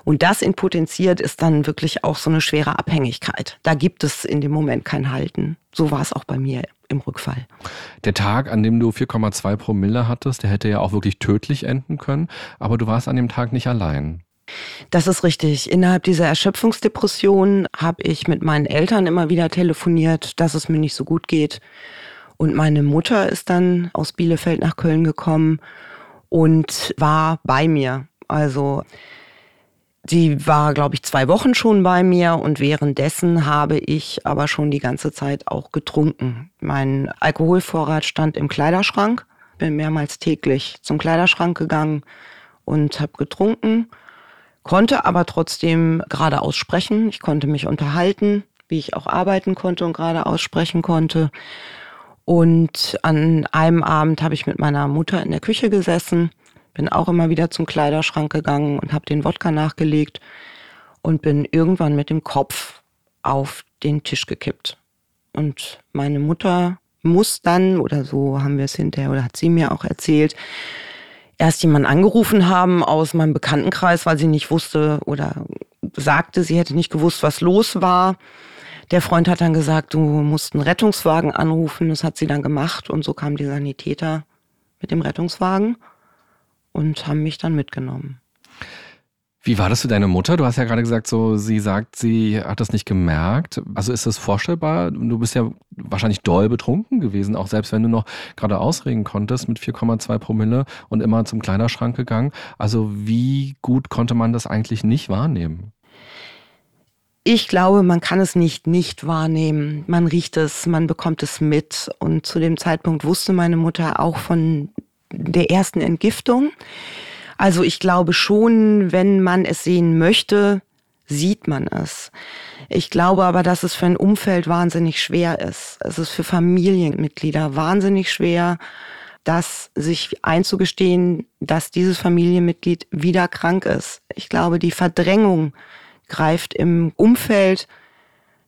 Und das in potenziert ist dann wirklich auch so eine schwere Abhängigkeit. Da gibt es in dem Moment kein Halten. So war es auch bei mir im Rückfall. Der Tag, an dem du 4,2 Promille hattest, der hätte ja auch wirklich tödlich enden können, aber du warst an dem Tag nicht allein. Das ist richtig. Innerhalb dieser Erschöpfungsdepression habe ich mit meinen Eltern immer wieder telefoniert, dass es mir nicht so gut geht. Und meine Mutter ist dann aus Bielefeld nach Köln gekommen und war bei mir. Also sie war, glaube ich, zwei Wochen schon bei mir und währenddessen habe ich aber schon die ganze Zeit auch getrunken. Mein Alkoholvorrat stand im Kleiderschrank, bin mehrmals täglich zum Kleiderschrank gegangen und habe getrunken konnte aber trotzdem gerade aussprechen. Ich konnte mich unterhalten, wie ich auch arbeiten konnte und gerade aussprechen konnte. Und an einem Abend habe ich mit meiner Mutter in der Küche gesessen, bin auch immer wieder zum Kleiderschrank gegangen und habe den Wodka nachgelegt und bin irgendwann mit dem Kopf auf den Tisch gekippt. Und meine Mutter muss dann, oder so haben wir es hinterher, oder hat sie mir auch erzählt, erst jemanden angerufen haben aus meinem Bekanntenkreis, weil sie nicht wusste oder sagte, sie hätte nicht gewusst, was los war. Der Freund hat dann gesagt, du musst einen Rettungswagen anrufen. Das hat sie dann gemacht und so kamen die Sanitäter mit dem Rettungswagen und haben mich dann mitgenommen. Wie war das für deine Mutter? Du hast ja gerade gesagt, so sie sagt, sie hat das nicht gemerkt. Also ist das vorstellbar? Du bist ja wahrscheinlich doll betrunken gewesen, auch selbst wenn du noch gerade ausregen konntest mit 4,2 Promille und immer zum Kleiderschrank gegangen. Also wie gut konnte man das eigentlich nicht wahrnehmen? Ich glaube, man kann es nicht nicht wahrnehmen. Man riecht es, man bekommt es mit. Und zu dem Zeitpunkt wusste meine Mutter auch von der ersten Entgiftung. Also ich glaube schon, wenn man es sehen möchte, sieht man es. Ich glaube aber, dass es für ein Umfeld wahnsinnig schwer ist. Es ist für Familienmitglieder wahnsinnig schwer, das sich einzugestehen, dass dieses Familienmitglied wieder krank ist. Ich glaube, die Verdrängung greift im Umfeld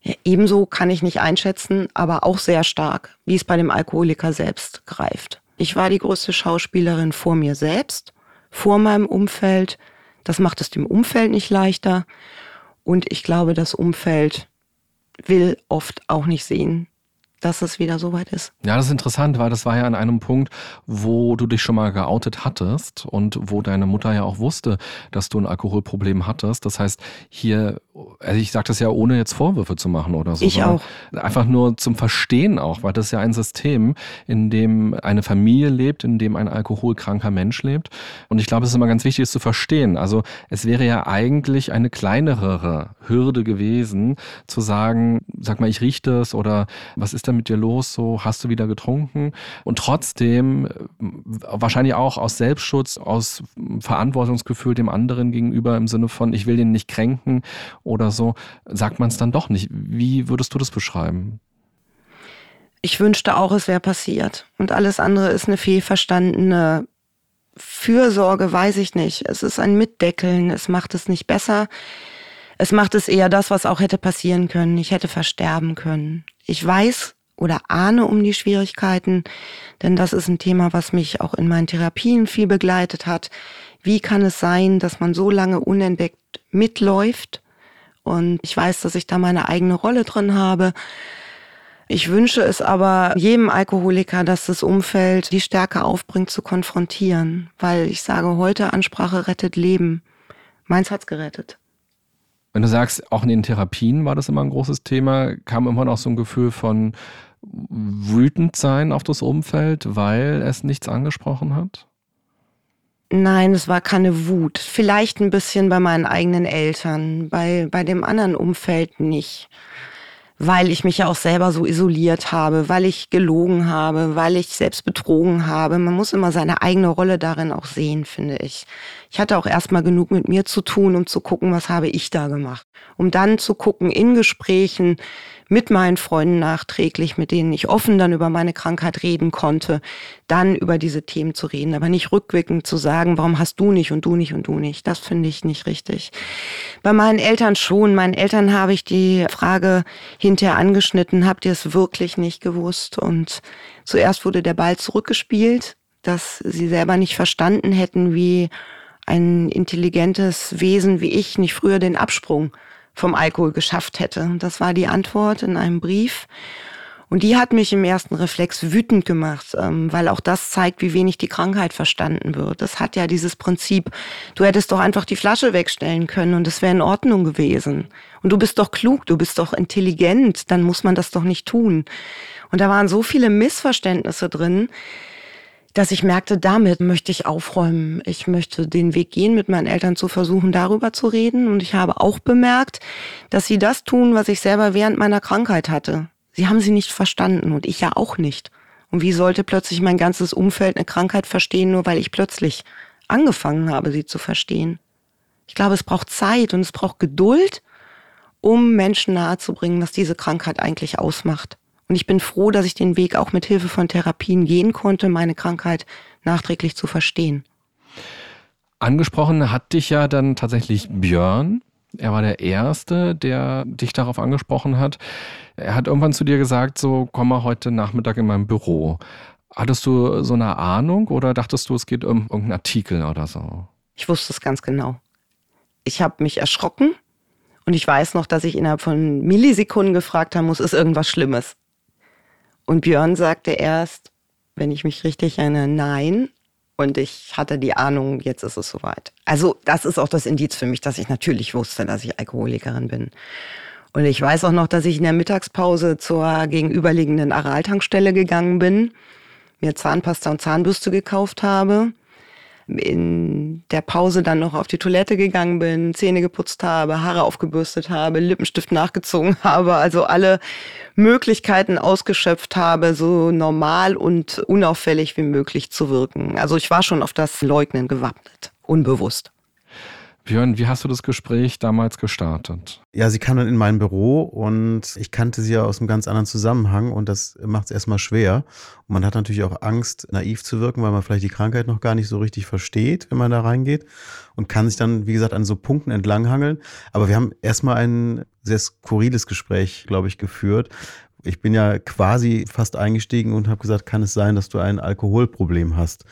ja, ebenso kann ich nicht einschätzen, aber auch sehr stark, wie es bei dem Alkoholiker selbst greift. Ich war die größte Schauspielerin vor mir selbst vor meinem Umfeld. Das macht es dem Umfeld nicht leichter. Und ich glaube, das Umfeld will oft auch nicht sehen, dass es wieder soweit ist. Ja, das ist interessant, weil das war ja an einem Punkt, wo du dich schon mal geoutet hattest und wo deine Mutter ja auch wusste, dass du ein Alkoholproblem hattest. Das heißt, hier, also ich sage das ja ohne jetzt Vorwürfe zu machen oder so. Ich auch. Einfach nur zum Verstehen auch, weil das ist ja ein System, in dem eine Familie lebt, in dem ein alkoholkranker Mensch lebt. Und ich glaube, es ist immer ganz wichtig, es zu verstehen. Also es wäre ja eigentlich eine kleinere Hürde gewesen, zu sagen, sag mal, ich rieche das oder was ist denn mit dir los? So, hast du wieder getrunken? Und trotzdem, wahrscheinlich auch aus Selbstschutz, aus Verantwortungsgefühl dem anderen gegenüber im Sinne von, ich will den nicht kränken oder so, sagt man es dann doch nicht. Wie würdest du das beschreiben? Ich wünschte auch, es wäre passiert. Und alles andere ist eine fehlverstandene Fürsorge, weiß ich nicht. Es ist ein Mitdeckeln, es macht es nicht besser. Es macht es eher das, was auch hätte passieren können. Ich hätte versterben können. Ich weiß, oder ahne um die Schwierigkeiten, denn das ist ein Thema, was mich auch in meinen Therapien viel begleitet hat. Wie kann es sein, dass man so lange unentdeckt mitläuft? Und ich weiß, dass ich da meine eigene Rolle drin habe. Ich wünsche es aber jedem Alkoholiker, dass das Umfeld die Stärke aufbringt, zu konfrontieren, weil ich sage heute, Ansprache rettet Leben. Meins hat's gerettet. Wenn du sagst, auch in den Therapien war das immer ein großes Thema, kam immer noch so ein Gefühl von wütend sein auf das Umfeld, weil es nichts angesprochen hat? Nein, es war keine Wut. Vielleicht ein bisschen bei meinen eigenen Eltern, bei, bei dem anderen Umfeld nicht weil ich mich ja auch selber so isoliert habe, weil ich gelogen habe, weil ich selbst betrogen habe. Man muss immer seine eigene Rolle darin auch sehen, finde ich. Ich hatte auch erstmal genug mit mir zu tun, um zu gucken, was habe ich da gemacht. Um dann zu gucken in Gesprächen, mit meinen Freunden nachträglich, mit denen ich offen dann über meine Krankheit reden konnte, dann über diese Themen zu reden, aber nicht rückwirkend zu sagen, warum hast du nicht und du nicht und du nicht. Das finde ich nicht richtig. Bei meinen Eltern schon. Meinen Eltern habe ich die Frage hinterher angeschnitten, habt ihr es wirklich nicht gewusst? Und zuerst wurde der Ball zurückgespielt, dass sie selber nicht verstanden hätten, wie ein intelligentes Wesen wie ich nicht früher den Absprung vom Alkohol geschafft hätte. Das war die Antwort in einem Brief. Und die hat mich im ersten Reflex wütend gemacht, ähm, weil auch das zeigt, wie wenig die Krankheit verstanden wird. Das hat ja dieses Prinzip, du hättest doch einfach die Flasche wegstellen können und es wäre in Ordnung gewesen. Und du bist doch klug, du bist doch intelligent, dann muss man das doch nicht tun. Und da waren so viele Missverständnisse drin, dass ich merkte, damit möchte ich aufräumen. Ich möchte den Weg gehen, mit meinen Eltern zu versuchen, darüber zu reden. Und ich habe auch bemerkt, dass sie das tun, was ich selber während meiner Krankheit hatte. Sie haben sie nicht verstanden und ich ja auch nicht. Und wie sollte plötzlich mein ganzes Umfeld eine Krankheit verstehen, nur weil ich plötzlich angefangen habe, sie zu verstehen? Ich glaube, es braucht Zeit und es braucht Geduld, um Menschen nahezubringen, was diese Krankheit eigentlich ausmacht. Und ich bin froh, dass ich den Weg auch mit Hilfe von Therapien gehen konnte, meine Krankheit nachträglich zu verstehen. Angesprochen hat dich ja dann tatsächlich Björn. Er war der Erste, der dich darauf angesprochen hat. Er hat irgendwann zu dir gesagt, so komm mal heute Nachmittag in meinem Büro. Hattest du so eine Ahnung oder dachtest du, es geht um irgendeinen Artikel oder so? Ich wusste es ganz genau. Ich habe mich erschrocken und ich weiß noch, dass ich innerhalb von Millisekunden gefragt haben muss, ist irgendwas Schlimmes? Und Björn sagte erst, wenn ich mich richtig erinnere, nein. Und ich hatte die Ahnung, jetzt ist es soweit. Also das ist auch das Indiz für mich, dass ich natürlich wusste, dass ich Alkoholikerin bin. Und ich weiß auch noch, dass ich in der Mittagspause zur gegenüberliegenden Araltankstelle gegangen bin, mir Zahnpasta und Zahnbürste gekauft habe in der Pause dann noch auf die Toilette gegangen bin, Zähne geputzt habe, Haare aufgebürstet habe, Lippenstift nachgezogen [LAUGHS] habe, also alle Möglichkeiten ausgeschöpft habe, so normal und unauffällig wie möglich zu wirken. Also ich war schon auf das Leugnen gewappnet, unbewusst. Björn, wie hast du das Gespräch damals gestartet? Ja, sie kam dann in mein Büro und ich kannte sie ja aus einem ganz anderen Zusammenhang und das macht es erstmal schwer. Und man hat natürlich auch Angst, naiv zu wirken, weil man vielleicht die Krankheit noch gar nicht so richtig versteht, wenn man da reingeht und kann sich dann, wie gesagt, an so Punkten entlanghangeln. Aber wir haben erstmal ein sehr skurriles Gespräch, glaube ich, geführt. Ich bin ja quasi fast eingestiegen und habe gesagt, kann es sein, dass du ein Alkoholproblem hast?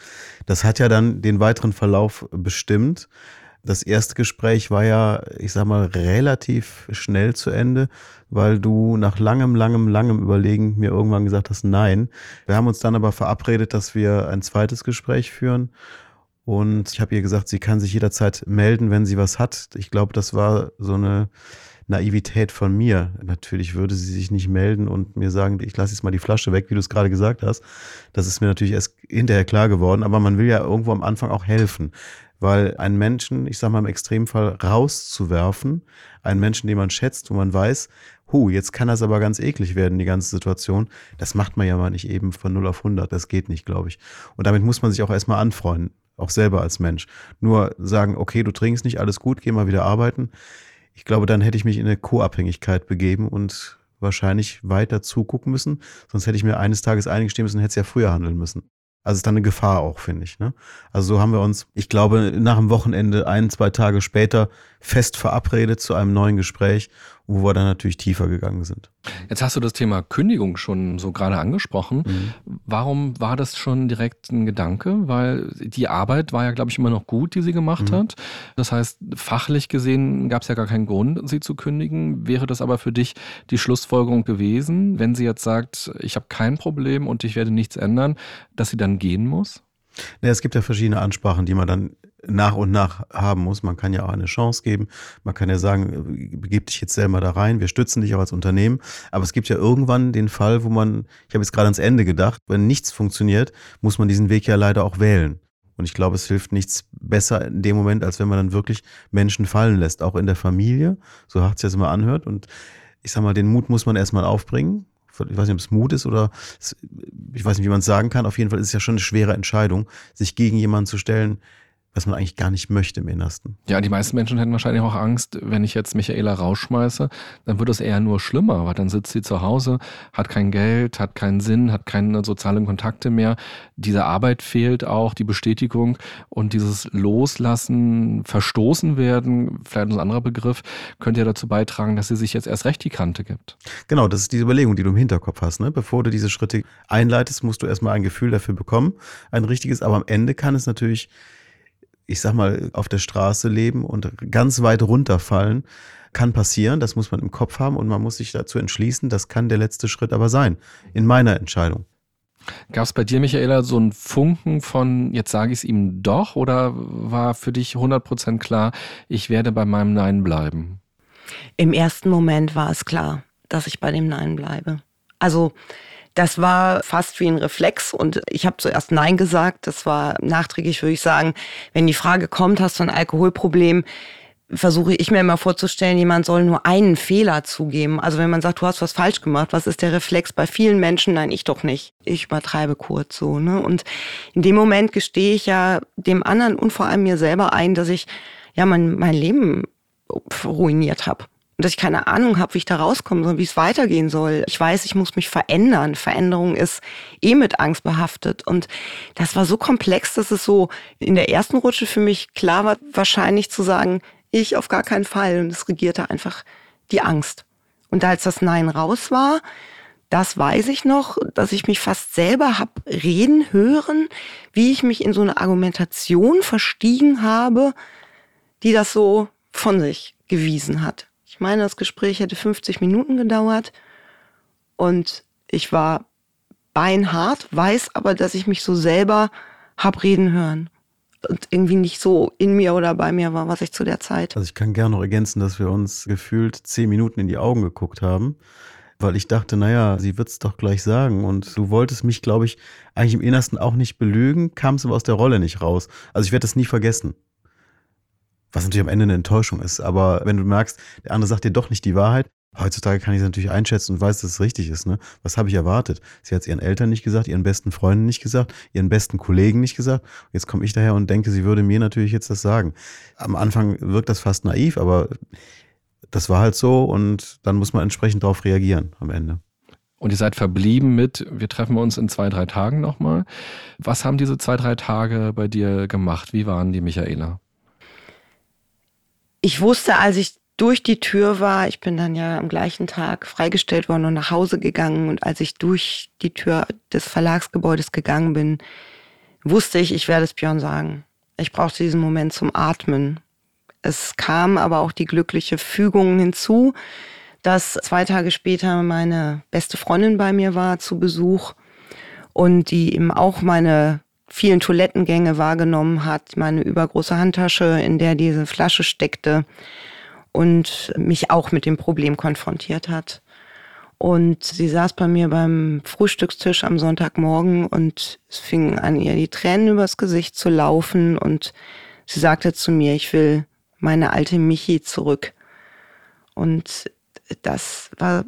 Das hat ja dann den weiteren Verlauf bestimmt. Das erste Gespräch war ja, ich sag mal, relativ schnell zu Ende, weil du nach langem, langem, langem Überlegen mir irgendwann gesagt hast, nein. Wir haben uns dann aber verabredet, dass wir ein zweites Gespräch führen. Und ich habe ihr gesagt, sie kann sich jederzeit melden, wenn sie was hat. Ich glaube, das war so eine Naivität von mir. Natürlich würde sie sich nicht melden und mir sagen, ich lasse jetzt mal die Flasche weg, wie du es gerade gesagt hast. Das ist mir natürlich erst hinterher klar geworden, aber man will ja irgendwo am Anfang auch helfen weil einen Menschen, ich sage mal im Extremfall, rauszuwerfen, einen Menschen, den man schätzt, wo man weiß, hu, jetzt kann das aber ganz eklig werden, die ganze Situation, das macht man ja mal nicht eben von 0 auf 100, das geht nicht, glaube ich. Und damit muss man sich auch erstmal anfreunden, auch selber als Mensch. Nur sagen, okay, du trinkst nicht, alles gut, geh mal wieder arbeiten. Ich glaube, dann hätte ich mich in eine Co-Abhängigkeit begeben und wahrscheinlich weiter zugucken müssen. Sonst hätte ich mir eines Tages eingestehen müssen, hätte es ja früher handeln müssen. Also ist dann eine Gefahr auch, finde ich. Ne? Also so haben wir uns, ich glaube, nach dem Wochenende ein, zwei Tage später fest verabredet zu einem neuen Gespräch, wo wir dann natürlich tiefer gegangen sind. Jetzt hast du das Thema Kündigung schon so gerade angesprochen. Mhm. Warum war das schon direkt ein Gedanke? Weil die Arbeit war ja, glaube ich, immer noch gut, die sie gemacht mhm. hat. Das heißt, fachlich gesehen gab es ja gar keinen Grund, sie zu kündigen. Wäre das aber für dich die Schlussfolgerung gewesen, wenn sie jetzt sagt, ich habe kein Problem und ich werde nichts ändern, dass sie dann gehen muss? Ja, es gibt ja verschiedene Ansprachen, die man dann nach und nach haben muss. Man kann ja auch eine Chance geben. Man kann ja sagen, begib dich jetzt selber da rein. Wir stützen dich auch als Unternehmen. Aber es gibt ja irgendwann den Fall, wo man, ich habe jetzt gerade ans Ende gedacht, wenn nichts funktioniert, muss man diesen Weg ja leider auch wählen. Und ich glaube, es hilft nichts besser in dem Moment, als wenn man dann wirklich Menschen fallen lässt, auch in der Familie. So hart es jetzt immer anhört. Und ich sag mal, den Mut muss man erstmal aufbringen. Ich weiß nicht, ob es Mut ist oder ich weiß nicht, wie man es sagen kann. Auf jeden Fall ist es ja schon eine schwere Entscheidung, sich gegen jemanden zu stellen, was man eigentlich gar nicht möchte im Innersten. Ja, die meisten Menschen hätten wahrscheinlich auch Angst, wenn ich jetzt Michaela rausschmeiße, dann wird es eher nur schlimmer, weil dann sitzt sie zu Hause, hat kein Geld, hat keinen Sinn, hat keine sozialen Kontakte mehr. Diese Arbeit fehlt auch, die Bestätigung und dieses Loslassen, Verstoßen werden, vielleicht ein anderer Begriff, könnte ja dazu beitragen, dass sie sich jetzt erst recht die Kante gibt. Genau, das ist diese Überlegung, die du im Hinterkopf hast. Ne? Bevor du diese Schritte einleitest, musst du erstmal ein Gefühl dafür bekommen, ein richtiges, aber am Ende kann es natürlich ich sag mal, auf der Straße leben und ganz weit runterfallen, kann passieren. Das muss man im Kopf haben und man muss sich dazu entschließen, das kann der letzte Schritt aber sein, in meiner Entscheidung. Gab es bei dir, Michaela, so einen Funken von, jetzt sage ich es ihm doch, oder war für dich 100% klar, ich werde bei meinem Nein bleiben? Im ersten Moment war es klar, dass ich bei dem Nein bleibe. Also das war fast wie ein Reflex und ich habe zuerst Nein gesagt. Das war nachträglich, würde ich sagen, wenn die Frage kommt, hast du ein Alkoholproblem, versuche ich mir immer vorzustellen, jemand soll nur einen Fehler zugeben. Also wenn man sagt, du hast was falsch gemacht, was ist der Reflex bei vielen Menschen? Nein, ich doch nicht. Ich übertreibe kurz so. Ne? Und in dem Moment gestehe ich ja dem anderen und vor allem mir selber ein, dass ich ja mein, mein Leben ruiniert habe dass ich keine Ahnung habe, wie ich da rauskomme, sondern wie es weitergehen soll. Ich weiß, ich muss mich verändern. Veränderung ist eh mit Angst behaftet. Und das war so komplex, dass es so in der ersten Rutsche für mich klar war, wahrscheinlich zu sagen, ich auf gar keinen Fall. Und es regierte einfach die Angst. Und als das Nein raus war, das weiß ich noch, dass ich mich fast selber hab reden hören, wie ich mich in so eine Argumentation verstiegen habe, die das so von sich gewiesen hat. Ich meine, das Gespräch hätte 50 Minuten gedauert und ich war beinhart, weiß aber, dass ich mich so selber hab reden hören. Und irgendwie nicht so in mir oder bei mir war, was ich zu der Zeit. Also ich kann gerne noch ergänzen, dass wir uns gefühlt zehn Minuten in die Augen geguckt haben, weil ich dachte, naja, sie wird es doch gleich sagen. Und du wolltest mich, glaube ich, eigentlich im Innersten auch nicht belügen, kam es aber aus der Rolle nicht raus. Also ich werde das nie vergessen. Was natürlich am Ende eine Enttäuschung ist. Aber wenn du merkst, der andere sagt dir doch nicht die Wahrheit, Heutzutage kann ich es natürlich einschätzen und weiß, dass es richtig ist. Ne? Was habe ich erwartet? Sie hat es ihren Eltern nicht gesagt, ihren besten Freunden nicht gesagt, ihren besten Kollegen nicht gesagt. Jetzt komme ich daher und denke, sie würde mir natürlich jetzt das sagen. Am Anfang wirkt das fast naiv, aber das war halt so und dann muss man entsprechend darauf reagieren am Ende. Und ihr seid verblieben mit, wir treffen uns in zwei, drei Tagen nochmal. Was haben diese zwei, drei Tage bei dir gemacht? Wie waren die, Michaela? Ich wusste, als ich durch die Tür war, ich bin dann ja am gleichen Tag freigestellt worden und nach Hause gegangen. Und als ich durch die Tür des Verlagsgebäudes gegangen bin, wusste ich, ich werde es Björn sagen. Ich brauchte diesen Moment zum Atmen. Es kam aber auch die glückliche Fügung hinzu, dass zwei Tage später meine beste Freundin bei mir war zu Besuch und die eben auch meine vielen Toilettengänge wahrgenommen hat, meine übergroße Handtasche, in der diese Flasche steckte und mich auch mit dem Problem konfrontiert hat. Und sie saß bei mir beim Frühstückstisch am Sonntagmorgen und es fing an ihr die Tränen übers Gesicht zu laufen und sie sagte zu mir, ich will meine alte Michi zurück. Und das war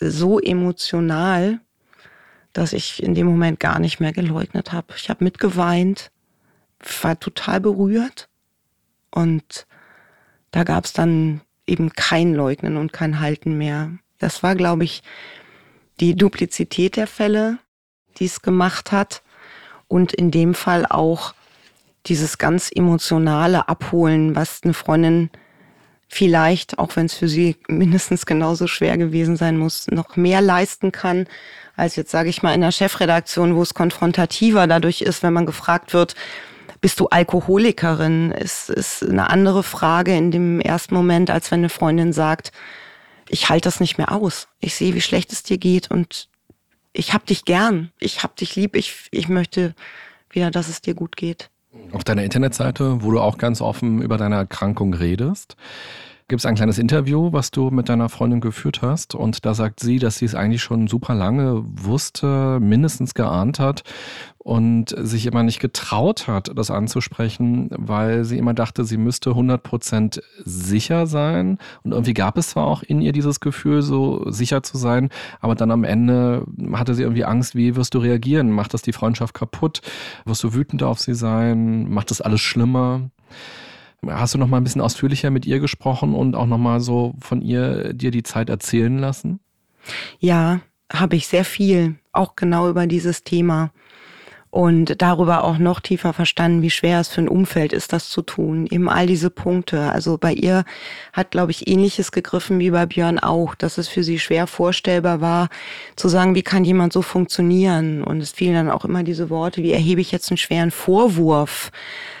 so emotional, dass ich in dem Moment gar nicht mehr geleugnet habe. Ich habe mitgeweint, war total berührt und da gab es dann eben kein Leugnen und kein Halten mehr. Das war, glaube ich, die Duplizität der Fälle, die es gemacht hat. Und in dem Fall auch dieses ganz emotionale Abholen, was eine Freundin vielleicht, auch wenn es für sie mindestens genauso schwer gewesen sein muss, noch mehr leisten kann, als jetzt sage ich mal in der Chefredaktion, wo es konfrontativer dadurch ist, wenn man gefragt wird, bist du Alkoholikerin? Ist, ist eine andere Frage in dem ersten Moment, als wenn eine Freundin sagt, ich halte das nicht mehr aus. Ich sehe, wie schlecht es dir geht und ich hab dich gern. Ich hab dich lieb. Ich, ich möchte wieder, dass es dir gut geht. Auf deiner Internetseite, wo du auch ganz offen über deine Erkrankung redest, gibt es ein kleines Interview, was du mit deiner Freundin geführt hast. Und da sagt sie, dass sie es eigentlich schon super lange wusste, mindestens geahnt hat und sich immer nicht getraut hat, das anzusprechen, weil sie immer dachte, sie müsste 100% sicher sein. Und irgendwie gab es zwar auch in ihr dieses Gefühl, so sicher zu sein, aber dann am Ende hatte sie irgendwie Angst, wie wirst du reagieren? Macht das die Freundschaft kaputt? Wirst du wütend auf sie sein? Macht das alles schlimmer? Hast du noch mal ein bisschen ausführlicher mit ihr gesprochen und auch noch mal so von ihr dir die Zeit erzählen lassen? Ja, habe ich sehr viel, auch genau über dieses Thema und darüber auch noch tiefer verstanden, wie schwer es für ein Umfeld ist, das zu tun. Eben all diese Punkte. Also bei ihr hat, glaube ich, ähnliches gegriffen wie bei Björn auch, dass es für sie schwer vorstellbar war, zu sagen, wie kann jemand so funktionieren? Und es fielen dann auch immer diese Worte, wie erhebe ich jetzt einen schweren Vorwurf?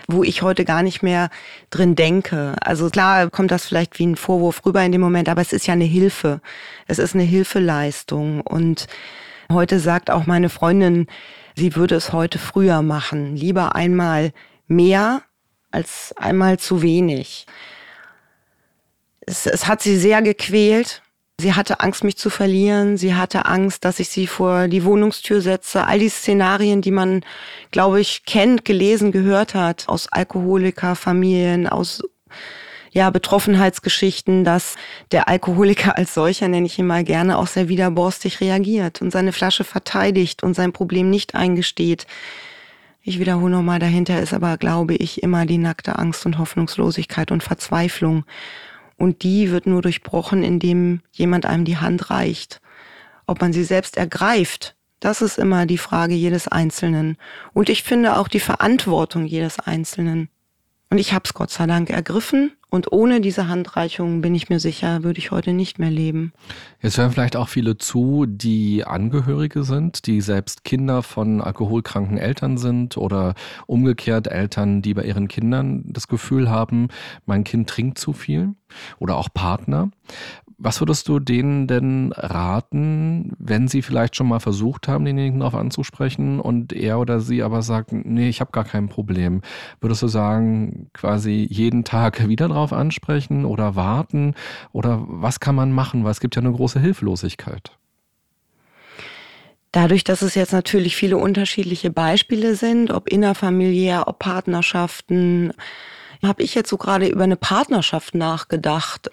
wo ich heute gar nicht mehr drin denke. Also klar kommt das vielleicht wie ein Vorwurf rüber in dem Moment, aber es ist ja eine Hilfe. Es ist eine Hilfeleistung. Und heute sagt auch meine Freundin, sie würde es heute früher machen. Lieber einmal mehr als einmal zu wenig. Es, es hat sie sehr gequält. Sie hatte Angst, mich zu verlieren. Sie hatte Angst, dass ich sie vor die Wohnungstür setze. All die Szenarien, die man, glaube ich, kennt, gelesen, gehört hat aus Alkoholikerfamilien, aus ja, Betroffenheitsgeschichten, dass der Alkoholiker als solcher, nenne ich ihn mal gerne, auch sehr widerborstig reagiert und seine Flasche verteidigt und sein Problem nicht eingesteht. Ich wiederhole nochmal, dahinter ist aber, glaube ich, immer die nackte Angst und Hoffnungslosigkeit und Verzweiflung. Und die wird nur durchbrochen, indem jemand einem die Hand reicht. Ob man sie selbst ergreift, das ist immer die Frage jedes Einzelnen. Und ich finde auch die Verantwortung jedes Einzelnen. Und ich habe es Gott sei Dank ergriffen und ohne diese Handreichung bin ich mir sicher, würde ich heute nicht mehr leben. Jetzt hören vielleicht auch viele zu, die Angehörige sind, die selbst Kinder von alkoholkranken Eltern sind oder umgekehrt Eltern, die bei ihren Kindern das Gefühl haben, mein Kind trinkt zu viel oder auch Partner. Was würdest du denen denn raten, wenn sie vielleicht schon mal versucht haben, denjenigen darauf anzusprechen und er oder sie aber sagt, nee, ich habe gar kein Problem? Würdest du sagen, quasi jeden Tag [LAUGHS] wieder drauf ansprechen oder warten? Oder was kann man machen? Weil es gibt ja eine große Hilflosigkeit. Dadurch, dass es jetzt natürlich viele unterschiedliche Beispiele sind, ob innerfamiliär, ob Partnerschaften, habe ich jetzt so gerade über eine Partnerschaft nachgedacht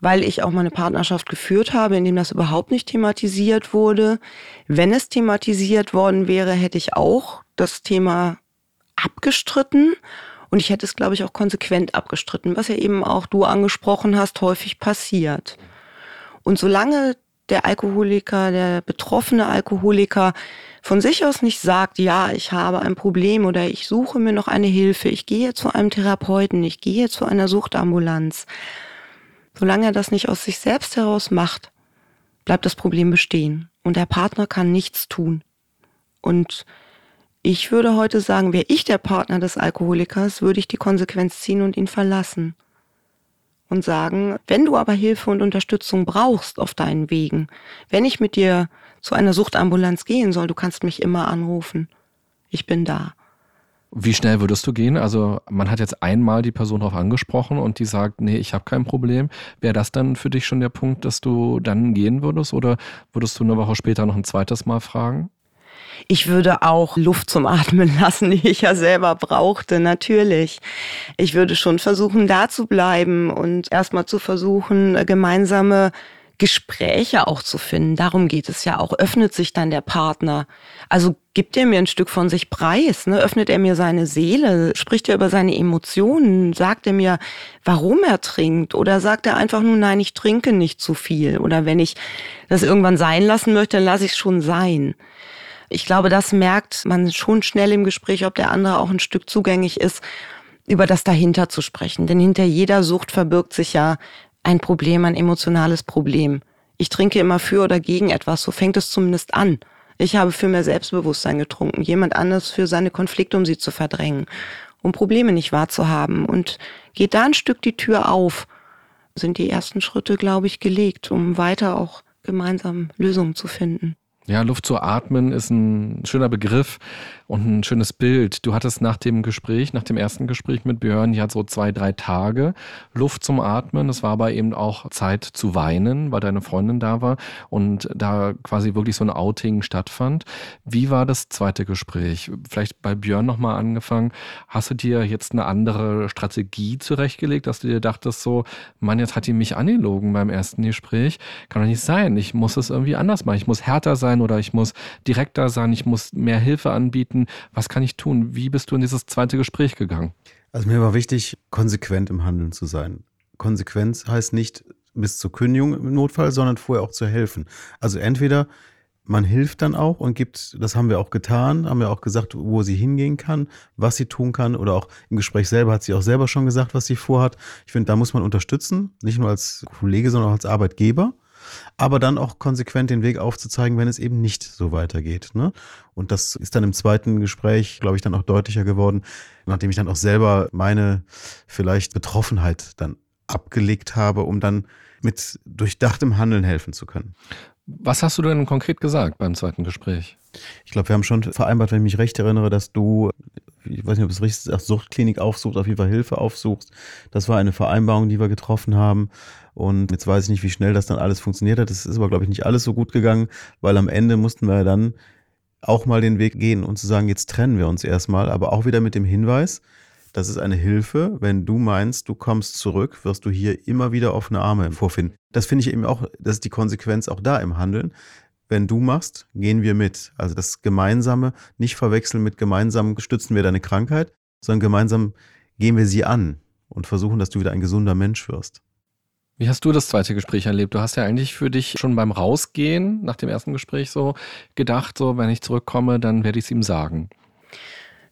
weil ich auch mal eine Partnerschaft geführt habe, in dem das überhaupt nicht thematisiert wurde. Wenn es thematisiert worden wäre, hätte ich auch das Thema abgestritten. Und ich hätte es, glaube ich, auch konsequent abgestritten, was ja eben auch du angesprochen hast, häufig passiert. Und solange der Alkoholiker, der betroffene Alkoholiker von sich aus nicht sagt, ja, ich habe ein Problem oder ich suche mir noch eine Hilfe, ich gehe zu einem Therapeuten, ich gehe zu einer Suchtambulanz, Solange er das nicht aus sich selbst heraus macht, bleibt das Problem bestehen und der Partner kann nichts tun. Und ich würde heute sagen, wäre ich der Partner des Alkoholikers, würde ich die Konsequenz ziehen und ihn verlassen. Und sagen, wenn du aber Hilfe und Unterstützung brauchst auf deinen Wegen, wenn ich mit dir zu einer Suchtambulanz gehen soll, du kannst mich immer anrufen. Ich bin da. Wie schnell würdest du gehen? Also man hat jetzt einmal die Person darauf angesprochen und die sagt, nee, ich habe kein Problem. Wäre das dann für dich schon der Punkt, dass du dann gehen würdest oder würdest du eine Woche später noch ein zweites Mal fragen? Ich würde auch Luft zum Atmen [LAUGHS] lassen, die ich ja selber brauchte, natürlich. Ich würde schon versuchen, da zu bleiben und erstmal zu versuchen, gemeinsame Gespräche auch zu finden. Darum geht es ja auch. Öffnet sich dann der Partner? Also gibt er mir ein Stück von sich preis? Ne? Öffnet er mir seine Seele? Spricht er über seine Emotionen? Sagt er mir, warum er trinkt? Oder sagt er einfach nur, nein, ich trinke nicht zu viel? Oder wenn ich das irgendwann sein lassen möchte, dann lasse ich es schon sein. Ich glaube, das merkt man schon schnell im Gespräch, ob der andere auch ein Stück zugänglich ist, über das dahinter zu sprechen. Denn hinter jeder Sucht verbirgt sich ja ein Problem, ein emotionales Problem. Ich trinke immer für oder gegen etwas, so fängt es zumindest an. Ich habe für mehr Selbstbewusstsein getrunken, jemand anders für seine Konflikte, um sie zu verdrängen, um Probleme nicht wahrzuhaben. Und geht da ein Stück die Tür auf, sind die ersten Schritte, glaube ich, gelegt, um weiter auch gemeinsam Lösungen zu finden. Ja, Luft zu atmen ist ein schöner Begriff und ein schönes Bild. Du hattest nach dem Gespräch, nach dem ersten Gespräch mit Björn ja so zwei, drei Tage Luft zum Atmen. Es war aber eben auch Zeit zu weinen, weil deine Freundin da war und da quasi wirklich so ein Outing stattfand. Wie war das zweite Gespräch? Vielleicht bei Björn nochmal angefangen. Hast du dir jetzt eine andere Strategie zurechtgelegt, dass du dir dachtest so, Mann, jetzt hat die mich angelogen beim ersten Gespräch. Kann doch nicht sein. Ich muss es irgendwie anders machen. Ich muss härter sein sein oder ich muss direkter sein, ich muss mehr Hilfe anbieten. Was kann ich tun? Wie bist du in dieses zweite Gespräch gegangen? Also mir war wichtig, konsequent im Handeln zu sein. Konsequenz heißt nicht bis zur Kündigung im Notfall, sondern vorher auch zu helfen. Also entweder man hilft dann auch und gibt, das haben wir auch getan, haben wir auch gesagt, wo sie hingehen kann, was sie tun kann oder auch im Gespräch selber hat sie auch selber schon gesagt, was sie vorhat. Ich finde, da muss man unterstützen, nicht nur als Kollege, sondern auch als Arbeitgeber aber dann auch konsequent den Weg aufzuzeigen, wenn es eben nicht so weitergeht. Ne? Und das ist dann im zweiten Gespräch, glaube ich, dann auch deutlicher geworden, nachdem ich dann auch selber meine vielleicht Betroffenheit dann abgelegt habe, um dann mit durchdachtem Handeln helfen zu können. Was hast du denn konkret gesagt beim zweiten Gespräch? Ich glaube, wir haben schon vereinbart, wenn ich mich recht erinnere, dass du, ich weiß nicht, ob es richtig ist, Suchtklinik aufsuchst, auf jeden Fall Hilfe aufsuchst. Das war eine Vereinbarung, die wir getroffen haben. Und jetzt weiß ich nicht, wie schnell das dann alles funktioniert hat. Das ist aber, glaube ich, nicht alles so gut gegangen, weil am Ende mussten wir dann auch mal den Weg gehen und zu sagen, jetzt trennen wir uns erstmal, aber auch wieder mit dem Hinweis, das ist eine Hilfe. Wenn du meinst, du kommst zurück, wirst du hier immer wieder offene Arme vorfinden. Das finde ich eben auch, das ist die Konsequenz auch da im Handeln. Wenn du machst, gehen wir mit. Also das Gemeinsame nicht verwechseln mit gemeinsam stützen wir deine Krankheit, sondern gemeinsam gehen wir sie an und versuchen, dass du wieder ein gesunder Mensch wirst. Wie hast du das zweite Gespräch erlebt? Du hast ja eigentlich für dich schon beim Rausgehen nach dem ersten Gespräch so gedacht, so wenn ich zurückkomme, dann werde ich es ihm sagen.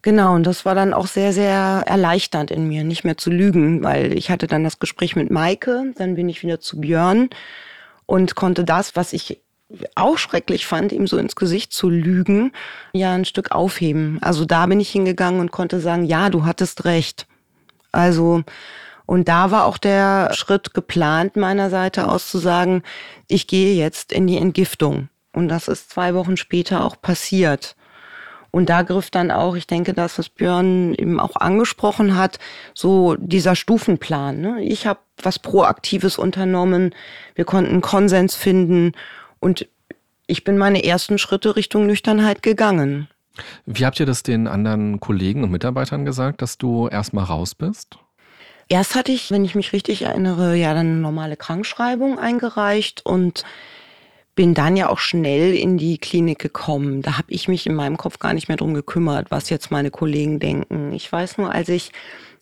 Genau, und das war dann auch sehr, sehr erleichternd in mir, nicht mehr zu lügen, weil ich hatte dann das Gespräch mit Maike, dann bin ich wieder zu Björn und konnte das, was ich auch schrecklich fand, ihm so ins Gesicht zu lügen, ja ein Stück aufheben. Also da bin ich hingegangen und konnte sagen, ja, du hattest recht. Also, Und da war auch der Schritt geplant meiner Seite aus zu sagen, ich gehe jetzt in die Entgiftung. Und das ist zwei Wochen später auch passiert. Und da griff dann auch, ich denke, das, was Björn eben auch angesprochen hat, so dieser Stufenplan. Ne? Ich habe was Proaktives unternommen, wir konnten Konsens finden und ich bin meine ersten Schritte Richtung Nüchternheit gegangen. Wie habt ihr das den anderen Kollegen und Mitarbeitern gesagt, dass du erstmal raus bist? Erst hatte ich, wenn ich mich richtig erinnere, ja dann eine normale Krankschreibung eingereicht und bin dann ja auch schnell in die Klinik gekommen. Da habe ich mich in meinem Kopf gar nicht mehr drum gekümmert, was jetzt meine Kollegen denken. Ich weiß nur, als ich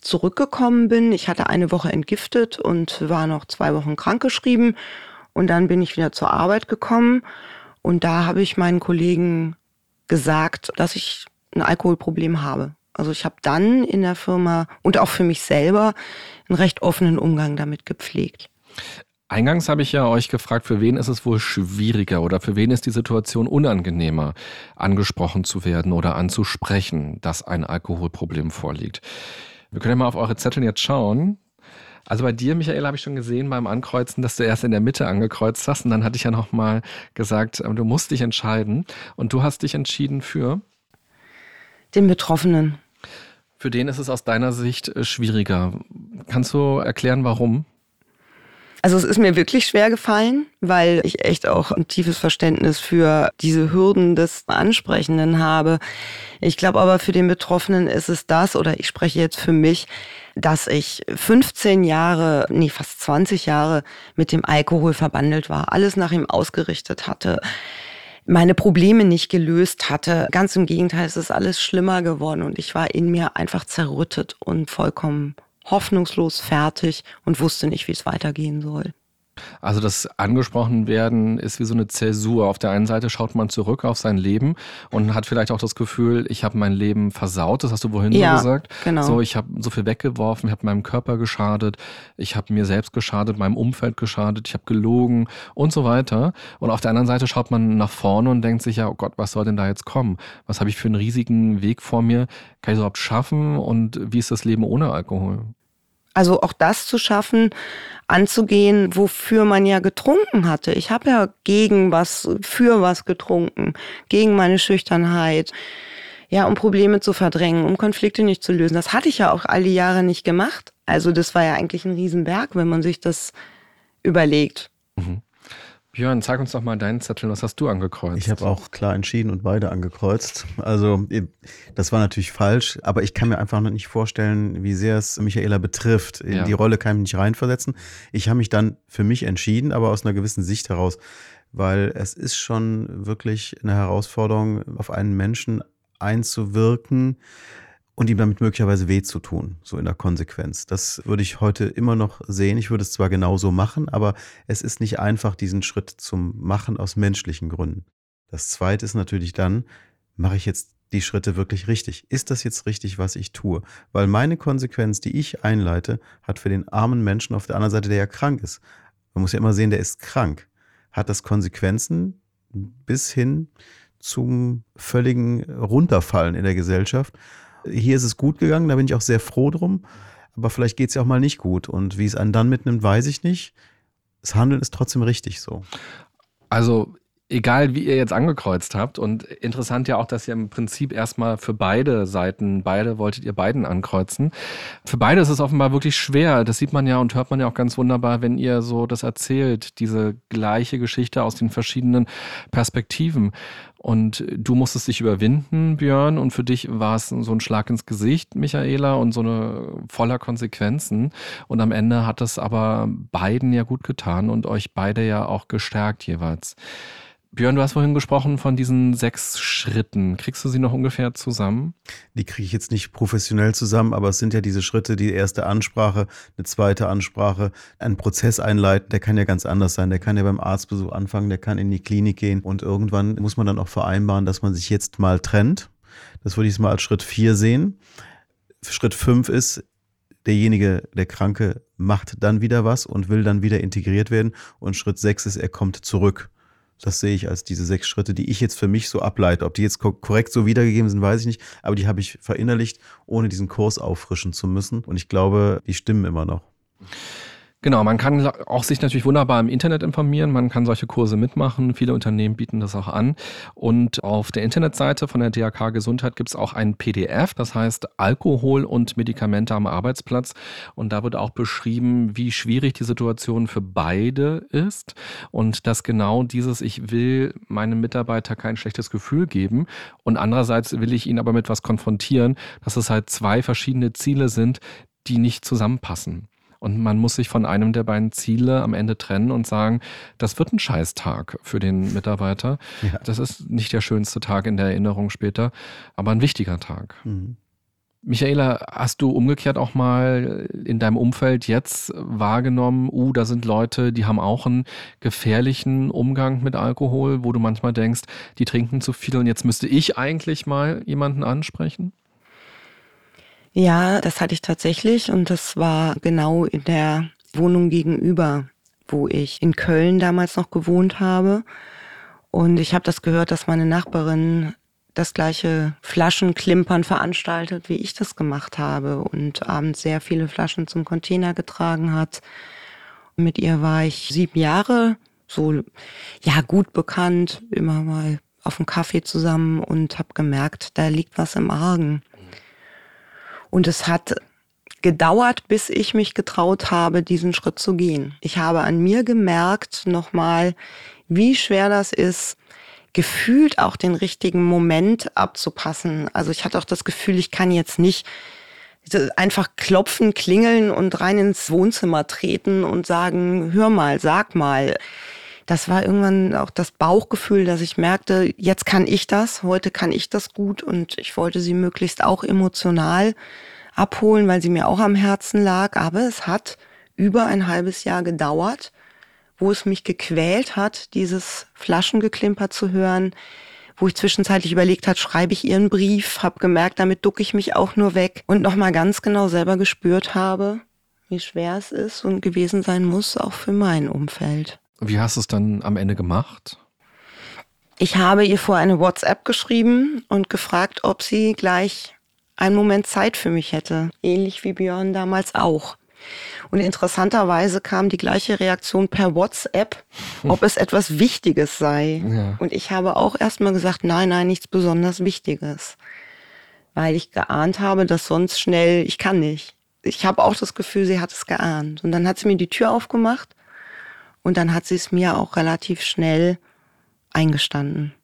zurückgekommen bin, ich hatte eine Woche entgiftet und war noch zwei Wochen krankgeschrieben und dann bin ich wieder zur Arbeit gekommen und da habe ich meinen Kollegen gesagt, dass ich ein Alkoholproblem habe. Also ich habe dann in der Firma und auch für mich selber einen recht offenen Umgang damit gepflegt. Eingangs habe ich ja euch gefragt, für wen ist es wohl schwieriger oder für wen ist die Situation unangenehmer, angesprochen zu werden oder anzusprechen, dass ein Alkoholproblem vorliegt. Wir können ja mal auf eure Zettel jetzt schauen. Also bei dir, Michael, habe ich schon gesehen beim Ankreuzen, dass du erst in der Mitte angekreuzt hast. Und dann hatte ich ja nochmal gesagt, du musst dich entscheiden. Und du hast dich entschieden für? Den Betroffenen. Für den ist es aus deiner Sicht äh, schwieriger. Kannst du erklären, warum? Also es ist mir wirklich schwer gefallen, weil ich echt auch ein tiefes Verständnis für diese Hürden des Ansprechenden habe. Ich glaube aber für den Betroffenen ist es das, oder ich spreche jetzt für mich, dass ich 15 Jahre, nee, fast 20 Jahre mit dem Alkohol verbandelt war, alles nach ihm ausgerichtet hatte meine Probleme nicht gelöst hatte. Ganz im Gegenteil, es ist alles schlimmer geworden und ich war in mir einfach zerrüttet und vollkommen hoffnungslos fertig und wusste nicht, wie es weitergehen soll. Also das angesprochen werden ist wie so eine Zäsur. Auf der einen Seite schaut man zurück auf sein Leben und hat vielleicht auch das Gefühl, ich habe mein Leben versaut. Das hast du wohin ja, so gesagt. Genau. So, ich habe so viel weggeworfen, ich habe meinem Körper geschadet, ich habe mir selbst geschadet, meinem Umfeld geschadet, ich habe gelogen und so weiter. Und auf der anderen Seite schaut man nach vorne und denkt sich ja, oh Gott, was soll denn da jetzt kommen? Was habe ich für einen riesigen Weg vor mir? Kann ich es überhaupt schaffen? Und wie ist das Leben ohne Alkohol? Also auch das zu schaffen, anzugehen, wofür man ja getrunken hatte. Ich habe ja gegen was, für was getrunken, gegen meine Schüchternheit, ja, um Probleme zu verdrängen, um Konflikte nicht zu lösen. Das hatte ich ja auch all die Jahre nicht gemacht. Also das war ja eigentlich ein Riesenberg, wenn man sich das überlegt. Mhm. Björn, sag uns doch mal deinen Zettel. Was hast du angekreuzt? Ich habe auch klar entschieden und beide angekreuzt. Also das war natürlich falsch, aber ich kann mir einfach noch nicht vorstellen, wie sehr es Michaela betrifft. In ja. die Rolle kann ich mich nicht reinversetzen. Ich habe mich dann für mich entschieden, aber aus einer gewissen Sicht heraus, weil es ist schon wirklich eine Herausforderung, auf einen Menschen einzuwirken, und ihm damit möglicherweise weh zu tun, so in der Konsequenz. Das würde ich heute immer noch sehen. Ich würde es zwar genauso machen, aber es ist nicht einfach, diesen Schritt zum Machen aus menschlichen Gründen. Das zweite ist natürlich dann, mache ich jetzt die Schritte wirklich richtig? Ist das jetzt richtig, was ich tue? Weil meine Konsequenz, die ich einleite, hat für den armen Menschen auf der anderen Seite, der ja krank ist. Man muss ja immer sehen, der ist krank. Hat das Konsequenzen bis hin zum völligen Runterfallen in der Gesellschaft. Hier ist es gut gegangen, da bin ich auch sehr froh drum. Aber vielleicht geht es ja auch mal nicht gut. Und wie es einen dann mitnimmt, weiß ich nicht. Das Handeln ist trotzdem richtig so. Also egal wie ihr jetzt angekreuzt habt und interessant ja auch, dass ihr im Prinzip erstmal für beide Seiten, beide wolltet ihr beiden ankreuzen. Für beide ist es offenbar wirklich schwer. Das sieht man ja und hört man ja auch ganz wunderbar, wenn ihr so das erzählt, diese gleiche Geschichte aus den verschiedenen Perspektiven. Und du musstest dich überwinden, Björn, und für dich war es so ein Schlag ins Gesicht, Michaela, und so eine voller Konsequenzen. Und am Ende hat es aber beiden ja gut getan und euch beide ja auch gestärkt jeweils. Björn, du hast vorhin gesprochen von diesen sechs Schritten. Kriegst du sie noch ungefähr zusammen? Die kriege ich jetzt nicht professionell zusammen, aber es sind ja diese Schritte, die erste Ansprache, eine zweite Ansprache, einen Prozess einleiten, der kann ja ganz anders sein. Der kann ja beim Arztbesuch anfangen, der kann in die Klinik gehen und irgendwann muss man dann auch vereinbaren, dass man sich jetzt mal trennt. Das würde ich mal als Schritt vier sehen. Schritt fünf ist, derjenige, der Kranke, macht dann wieder was und will dann wieder integriert werden. Und Schritt sechs ist, er kommt zurück. Das sehe ich als diese sechs Schritte, die ich jetzt für mich so ableite. Ob die jetzt korrekt so wiedergegeben sind, weiß ich nicht. Aber die habe ich verinnerlicht, ohne diesen Kurs auffrischen zu müssen. Und ich glaube, die stimmen immer noch. Genau, man kann auch sich natürlich wunderbar im Internet informieren, man kann solche Kurse mitmachen, viele Unternehmen bieten das auch an. Und auf der Internetseite von der DRK Gesundheit gibt es auch ein PDF, das heißt Alkohol und Medikamente am Arbeitsplatz. Und da wird auch beschrieben, wie schwierig die Situation für beide ist. Und dass genau dieses, ich will meinem Mitarbeiter kein schlechtes Gefühl geben und andererseits will ich ihn aber mit was konfrontieren, dass es halt zwei verschiedene Ziele sind, die nicht zusammenpassen. Und man muss sich von einem der beiden Ziele am Ende trennen und sagen, das wird ein Scheißtag für den Mitarbeiter. Ja. Das ist nicht der schönste Tag in der Erinnerung später, aber ein wichtiger Tag. Mhm. Michaela, hast du umgekehrt auch mal in deinem Umfeld jetzt wahrgenommen, uh, da sind Leute, die haben auch einen gefährlichen Umgang mit Alkohol, wo du manchmal denkst, die trinken zu viel und jetzt müsste ich eigentlich mal jemanden ansprechen? Ja, das hatte ich tatsächlich und das war genau in der Wohnung gegenüber, wo ich in Köln damals noch gewohnt habe. Und ich habe das gehört, dass meine Nachbarin das gleiche Flaschenklimpern veranstaltet, wie ich das gemacht habe und abends sehr viele Flaschen zum Container getragen hat. Mit ihr war ich sieben Jahre, so ja gut bekannt, immer mal auf dem Kaffee zusammen und habe gemerkt, da liegt was im Argen. Und es hat gedauert, bis ich mich getraut habe, diesen Schritt zu gehen. Ich habe an mir gemerkt nochmal, wie schwer das ist, gefühlt auch den richtigen Moment abzupassen. Also ich hatte auch das Gefühl, ich kann jetzt nicht einfach klopfen, klingeln und rein ins Wohnzimmer treten und sagen, hör mal, sag mal. Das war irgendwann auch das Bauchgefühl, dass ich merkte, jetzt kann ich das, heute kann ich das gut und ich wollte sie möglichst auch emotional abholen, weil sie mir auch am Herzen lag. Aber es hat über ein halbes Jahr gedauert, wo es mich gequält hat, dieses Flaschengeklimper zu hören, wo ich zwischenzeitlich überlegt hat, schreibe ich ihren Brief, habe gemerkt, damit ducke ich mich auch nur weg und nochmal ganz genau selber gespürt habe, wie schwer es ist und gewesen sein muss, auch für mein Umfeld. Wie hast du es dann am Ende gemacht? Ich habe ihr vor eine WhatsApp geschrieben und gefragt, ob sie gleich einen Moment Zeit für mich hätte. Ähnlich wie Björn damals auch. Und interessanterweise kam die gleiche Reaktion per WhatsApp, [LAUGHS] ob es etwas Wichtiges sei. Ja. Und ich habe auch erstmal gesagt, nein, nein, nichts besonders Wichtiges. Weil ich geahnt habe, dass sonst schnell, ich kann nicht. Ich habe auch das Gefühl, sie hat es geahnt. Und dann hat sie mir die Tür aufgemacht und dann hat sie es mir auch relativ schnell eingestanden.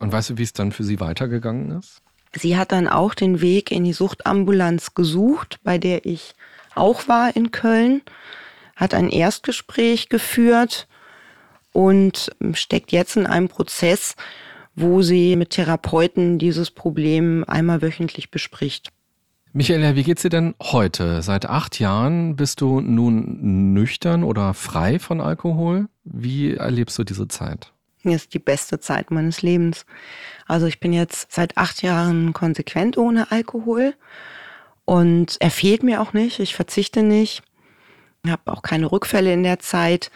Und weißt du, wie es dann für sie weitergegangen ist? Sie hat dann auch den Weg in die Suchtambulanz gesucht, bei der ich auch war in Köln, hat ein Erstgespräch geführt und steckt jetzt in einem Prozess, wo sie mit Therapeuten dieses Problem einmal wöchentlich bespricht. Michaela, wie geht's dir denn heute? Seit acht Jahren bist du nun nüchtern oder frei von Alkohol. Wie erlebst du diese Zeit? Hier ist die beste Zeit meines Lebens. Also ich bin jetzt seit acht Jahren konsequent ohne Alkohol und er fehlt mir auch nicht. Ich verzichte nicht. Ich habe auch keine Rückfälle in der Zeit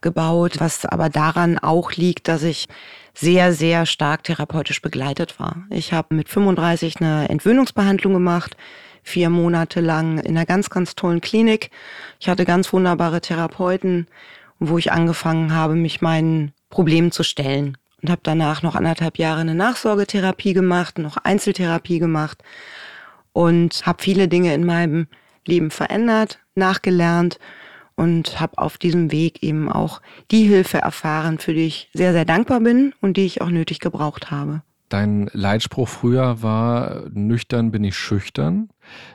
gebaut, was aber daran auch liegt, dass ich sehr, sehr stark therapeutisch begleitet war. Ich habe mit 35 eine Entwöhnungsbehandlung gemacht, vier Monate lang in einer ganz, ganz tollen Klinik. Ich hatte ganz wunderbare Therapeuten, wo ich angefangen habe, mich meinen Problemen zu stellen. Und habe danach noch anderthalb Jahre eine Nachsorgetherapie gemacht, noch Einzeltherapie gemacht und habe viele Dinge in meinem Leben verändert, nachgelernt und habe auf diesem Weg eben auch die Hilfe erfahren, für die ich sehr, sehr dankbar bin und die ich auch nötig gebraucht habe. Dein Leitspruch früher war, nüchtern bin ich schüchtern.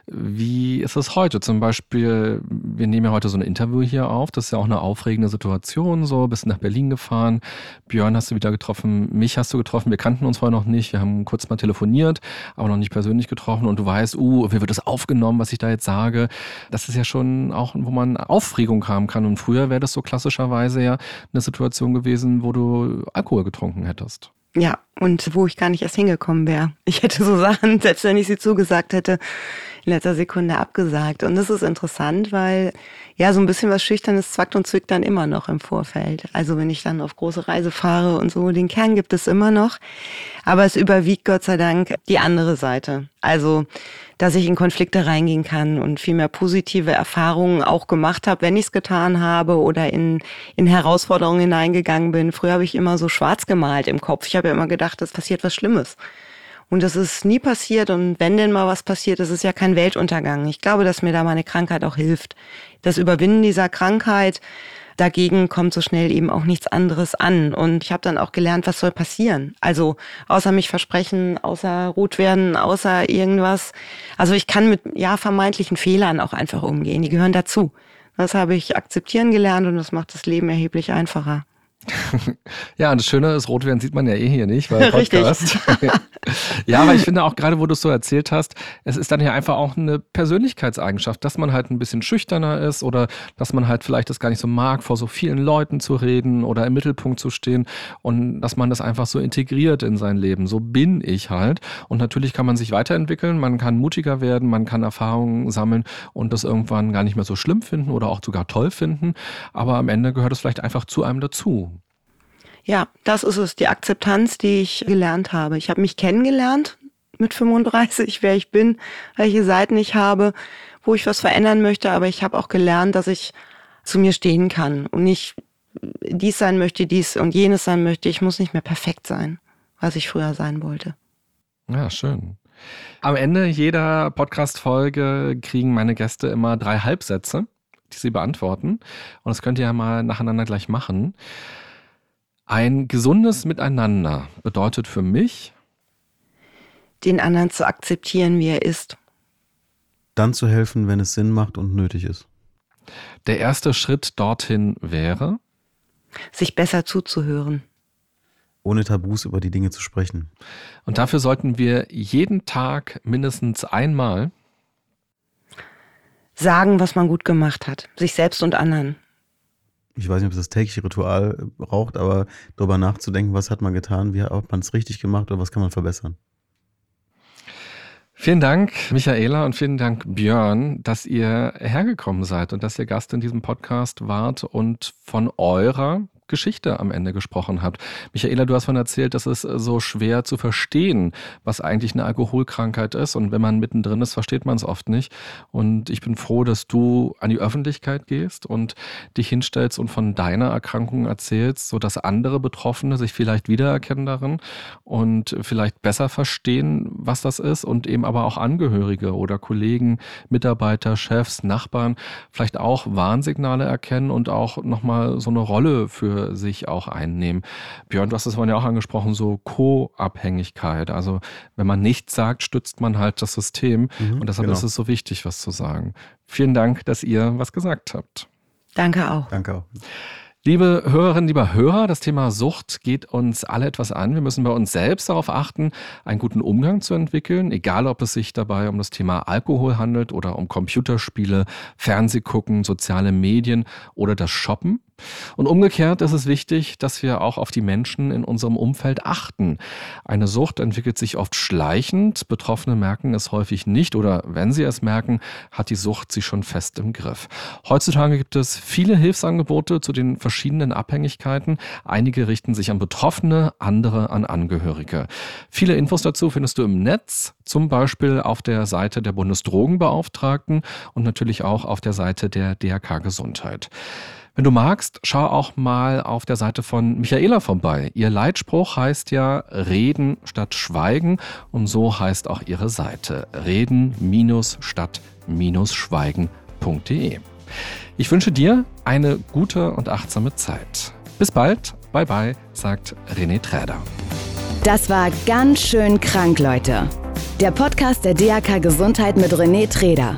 Wie ist es heute? Zum Beispiel, wir nehmen ja heute so ein Interview hier auf. Das ist ja auch eine aufregende Situation. So, bist nach Berlin gefahren. Björn hast du wieder getroffen. Mich hast du getroffen. Wir kannten uns vorher noch nicht. Wir haben kurz mal telefoniert, aber noch nicht persönlich getroffen. Und du weißt, uh, wie wird das aufgenommen, was ich da jetzt sage? Das ist ja schon auch, wo man Aufregung haben kann. Und früher wäre das so klassischerweise ja eine Situation gewesen, wo du Alkohol getrunken hättest. Ja, und wo ich gar nicht erst hingekommen wäre. Ich hätte so Sachen, selbst wenn ich sie zugesagt hätte, in letzter Sekunde abgesagt. Und das ist interessant, weil ja, so ein bisschen was Schüchternes zwackt und zwickt dann immer noch im Vorfeld. Also wenn ich dann auf große Reise fahre und so, den Kern gibt es immer noch. Aber es überwiegt Gott sei Dank die andere Seite. Also, dass ich in Konflikte reingehen kann und viel mehr positive Erfahrungen auch gemacht habe, wenn ich es getan habe oder in, in Herausforderungen hineingegangen bin. Früher habe ich immer so schwarz gemalt im Kopf. Ich habe ja immer gedacht, es passiert was Schlimmes. Und das ist nie passiert. Und wenn denn mal was passiert, ist ja kein Weltuntergang. Ich glaube, dass mir da meine Krankheit auch hilft. Das Überwinden dieser Krankheit, dagegen kommt so schnell eben auch nichts anderes an. Und ich habe dann auch gelernt, was soll passieren. Also außer mich versprechen, außer rot werden, außer irgendwas. Also ich kann mit ja vermeintlichen Fehlern auch einfach umgehen. Die gehören dazu. Das habe ich akzeptieren gelernt und das macht das Leben erheblich einfacher. [LAUGHS] ja, und das Schöne ist, rot werden sieht man ja eh hier nicht, weil [LAUGHS] Podcast. [LAUGHS] ja, aber ich finde auch gerade, wo du es so erzählt hast, es ist dann ja einfach auch eine Persönlichkeitseigenschaft, dass man halt ein bisschen schüchterner ist oder dass man halt vielleicht das gar nicht so mag, vor so vielen Leuten zu reden oder im Mittelpunkt zu stehen und dass man das einfach so integriert in sein Leben. So bin ich halt. Und natürlich kann man sich weiterentwickeln, man kann mutiger werden, man kann Erfahrungen sammeln und das irgendwann gar nicht mehr so schlimm finden oder auch sogar toll finden. Aber am Ende gehört es vielleicht einfach zu einem dazu. Ja, das ist es, die Akzeptanz, die ich gelernt habe. Ich habe mich kennengelernt mit 35, wer ich bin, welche Seiten ich habe, wo ich was verändern möchte, aber ich habe auch gelernt, dass ich zu mir stehen kann und nicht dies sein möchte, dies und jenes sein möchte. Ich muss nicht mehr perfekt sein, was ich früher sein wollte. Ja, schön. Am Ende jeder Podcast-Folge kriegen meine Gäste immer drei Halbsätze, die sie beantworten. Und das könnt ihr ja mal nacheinander gleich machen. Ein gesundes Miteinander bedeutet für mich, den anderen zu akzeptieren, wie er ist. Dann zu helfen, wenn es Sinn macht und nötig ist. Der erste Schritt dorthin wäre, sich besser zuzuhören. Ohne Tabus über die Dinge zu sprechen. Und dafür sollten wir jeden Tag mindestens einmal sagen, was man gut gemacht hat, sich selbst und anderen ich weiß nicht, ob es das tägliche Ritual braucht, aber darüber nachzudenken, was hat man getan, wie hat man es richtig gemacht oder was kann man verbessern. Vielen Dank, Michaela, und vielen Dank, Björn, dass ihr hergekommen seid und dass ihr Gast in diesem Podcast wart und von eurer Geschichte am Ende gesprochen habt. Michaela, du hast von erzählt, dass es so schwer zu verstehen, was eigentlich eine Alkoholkrankheit ist. Und wenn man mittendrin ist, versteht man es oft nicht. Und ich bin froh, dass du an die Öffentlichkeit gehst und dich hinstellst und von deiner Erkrankung erzählst, sodass andere Betroffene sich vielleicht wiedererkennen darin und vielleicht besser verstehen, was das ist und eben aber auch Angehörige oder Kollegen, Mitarbeiter, Chefs, Nachbarn vielleicht auch Warnsignale erkennen und auch nochmal so eine Rolle für für sich auch einnehmen. Björn, du hast es vorhin ja auch angesprochen, so Co-Abhängigkeit. Also wenn man nichts sagt, stützt man halt das System. Mhm, und deshalb genau. ist es so wichtig, was zu sagen. Vielen Dank, dass ihr was gesagt habt. Danke auch. Danke auch. Liebe Hörerinnen, lieber Hörer, das Thema Sucht geht uns alle etwas an. Wir müssen bei uns selbst darauf achten, einen guten Umgang zu entwickeln, egal ob es sich dabei um das Thema Alkohol handelt oder um Computerspiele, Fernsehgucken, soziale Medien oder das Shoppen. Und umgekehrt ist es wichtig, dass wir auch auf die Menschen in unserem Umfeld achten. Eine Sucht entwickelt sich oft schleichend. Betroffene merken es häufig nicht oder wenn sie es merken, hat die Sucht sie schon fest im Griff. Heutzutage gibt es viele Hilfsangebote zu den verschiedenen Abhängigkeiten. Einige richten sich an Betroffene, andere an Angehörige. Viele Infos dazu findest du im Netz, zum Beispiel auf der Seite der Bundesdrogenbeauftragten und natürlich auch auf der Seite der DRK Gesundheit. Wenn du magst, schau auch mal auf der Seite von Michaela vorbei. Ihr Leitspruch heißt ja Reden statt Schweigen und so heißt auch ihre Seite reden-statt-schweigen.de. Ich wünsche dir eine gute und achtsame Zeit. Bis bald, bye bye, sagt René Träder. Das war ganz schön krank, Leute. Der Podcast der DAK Gesundheit mit René Träder.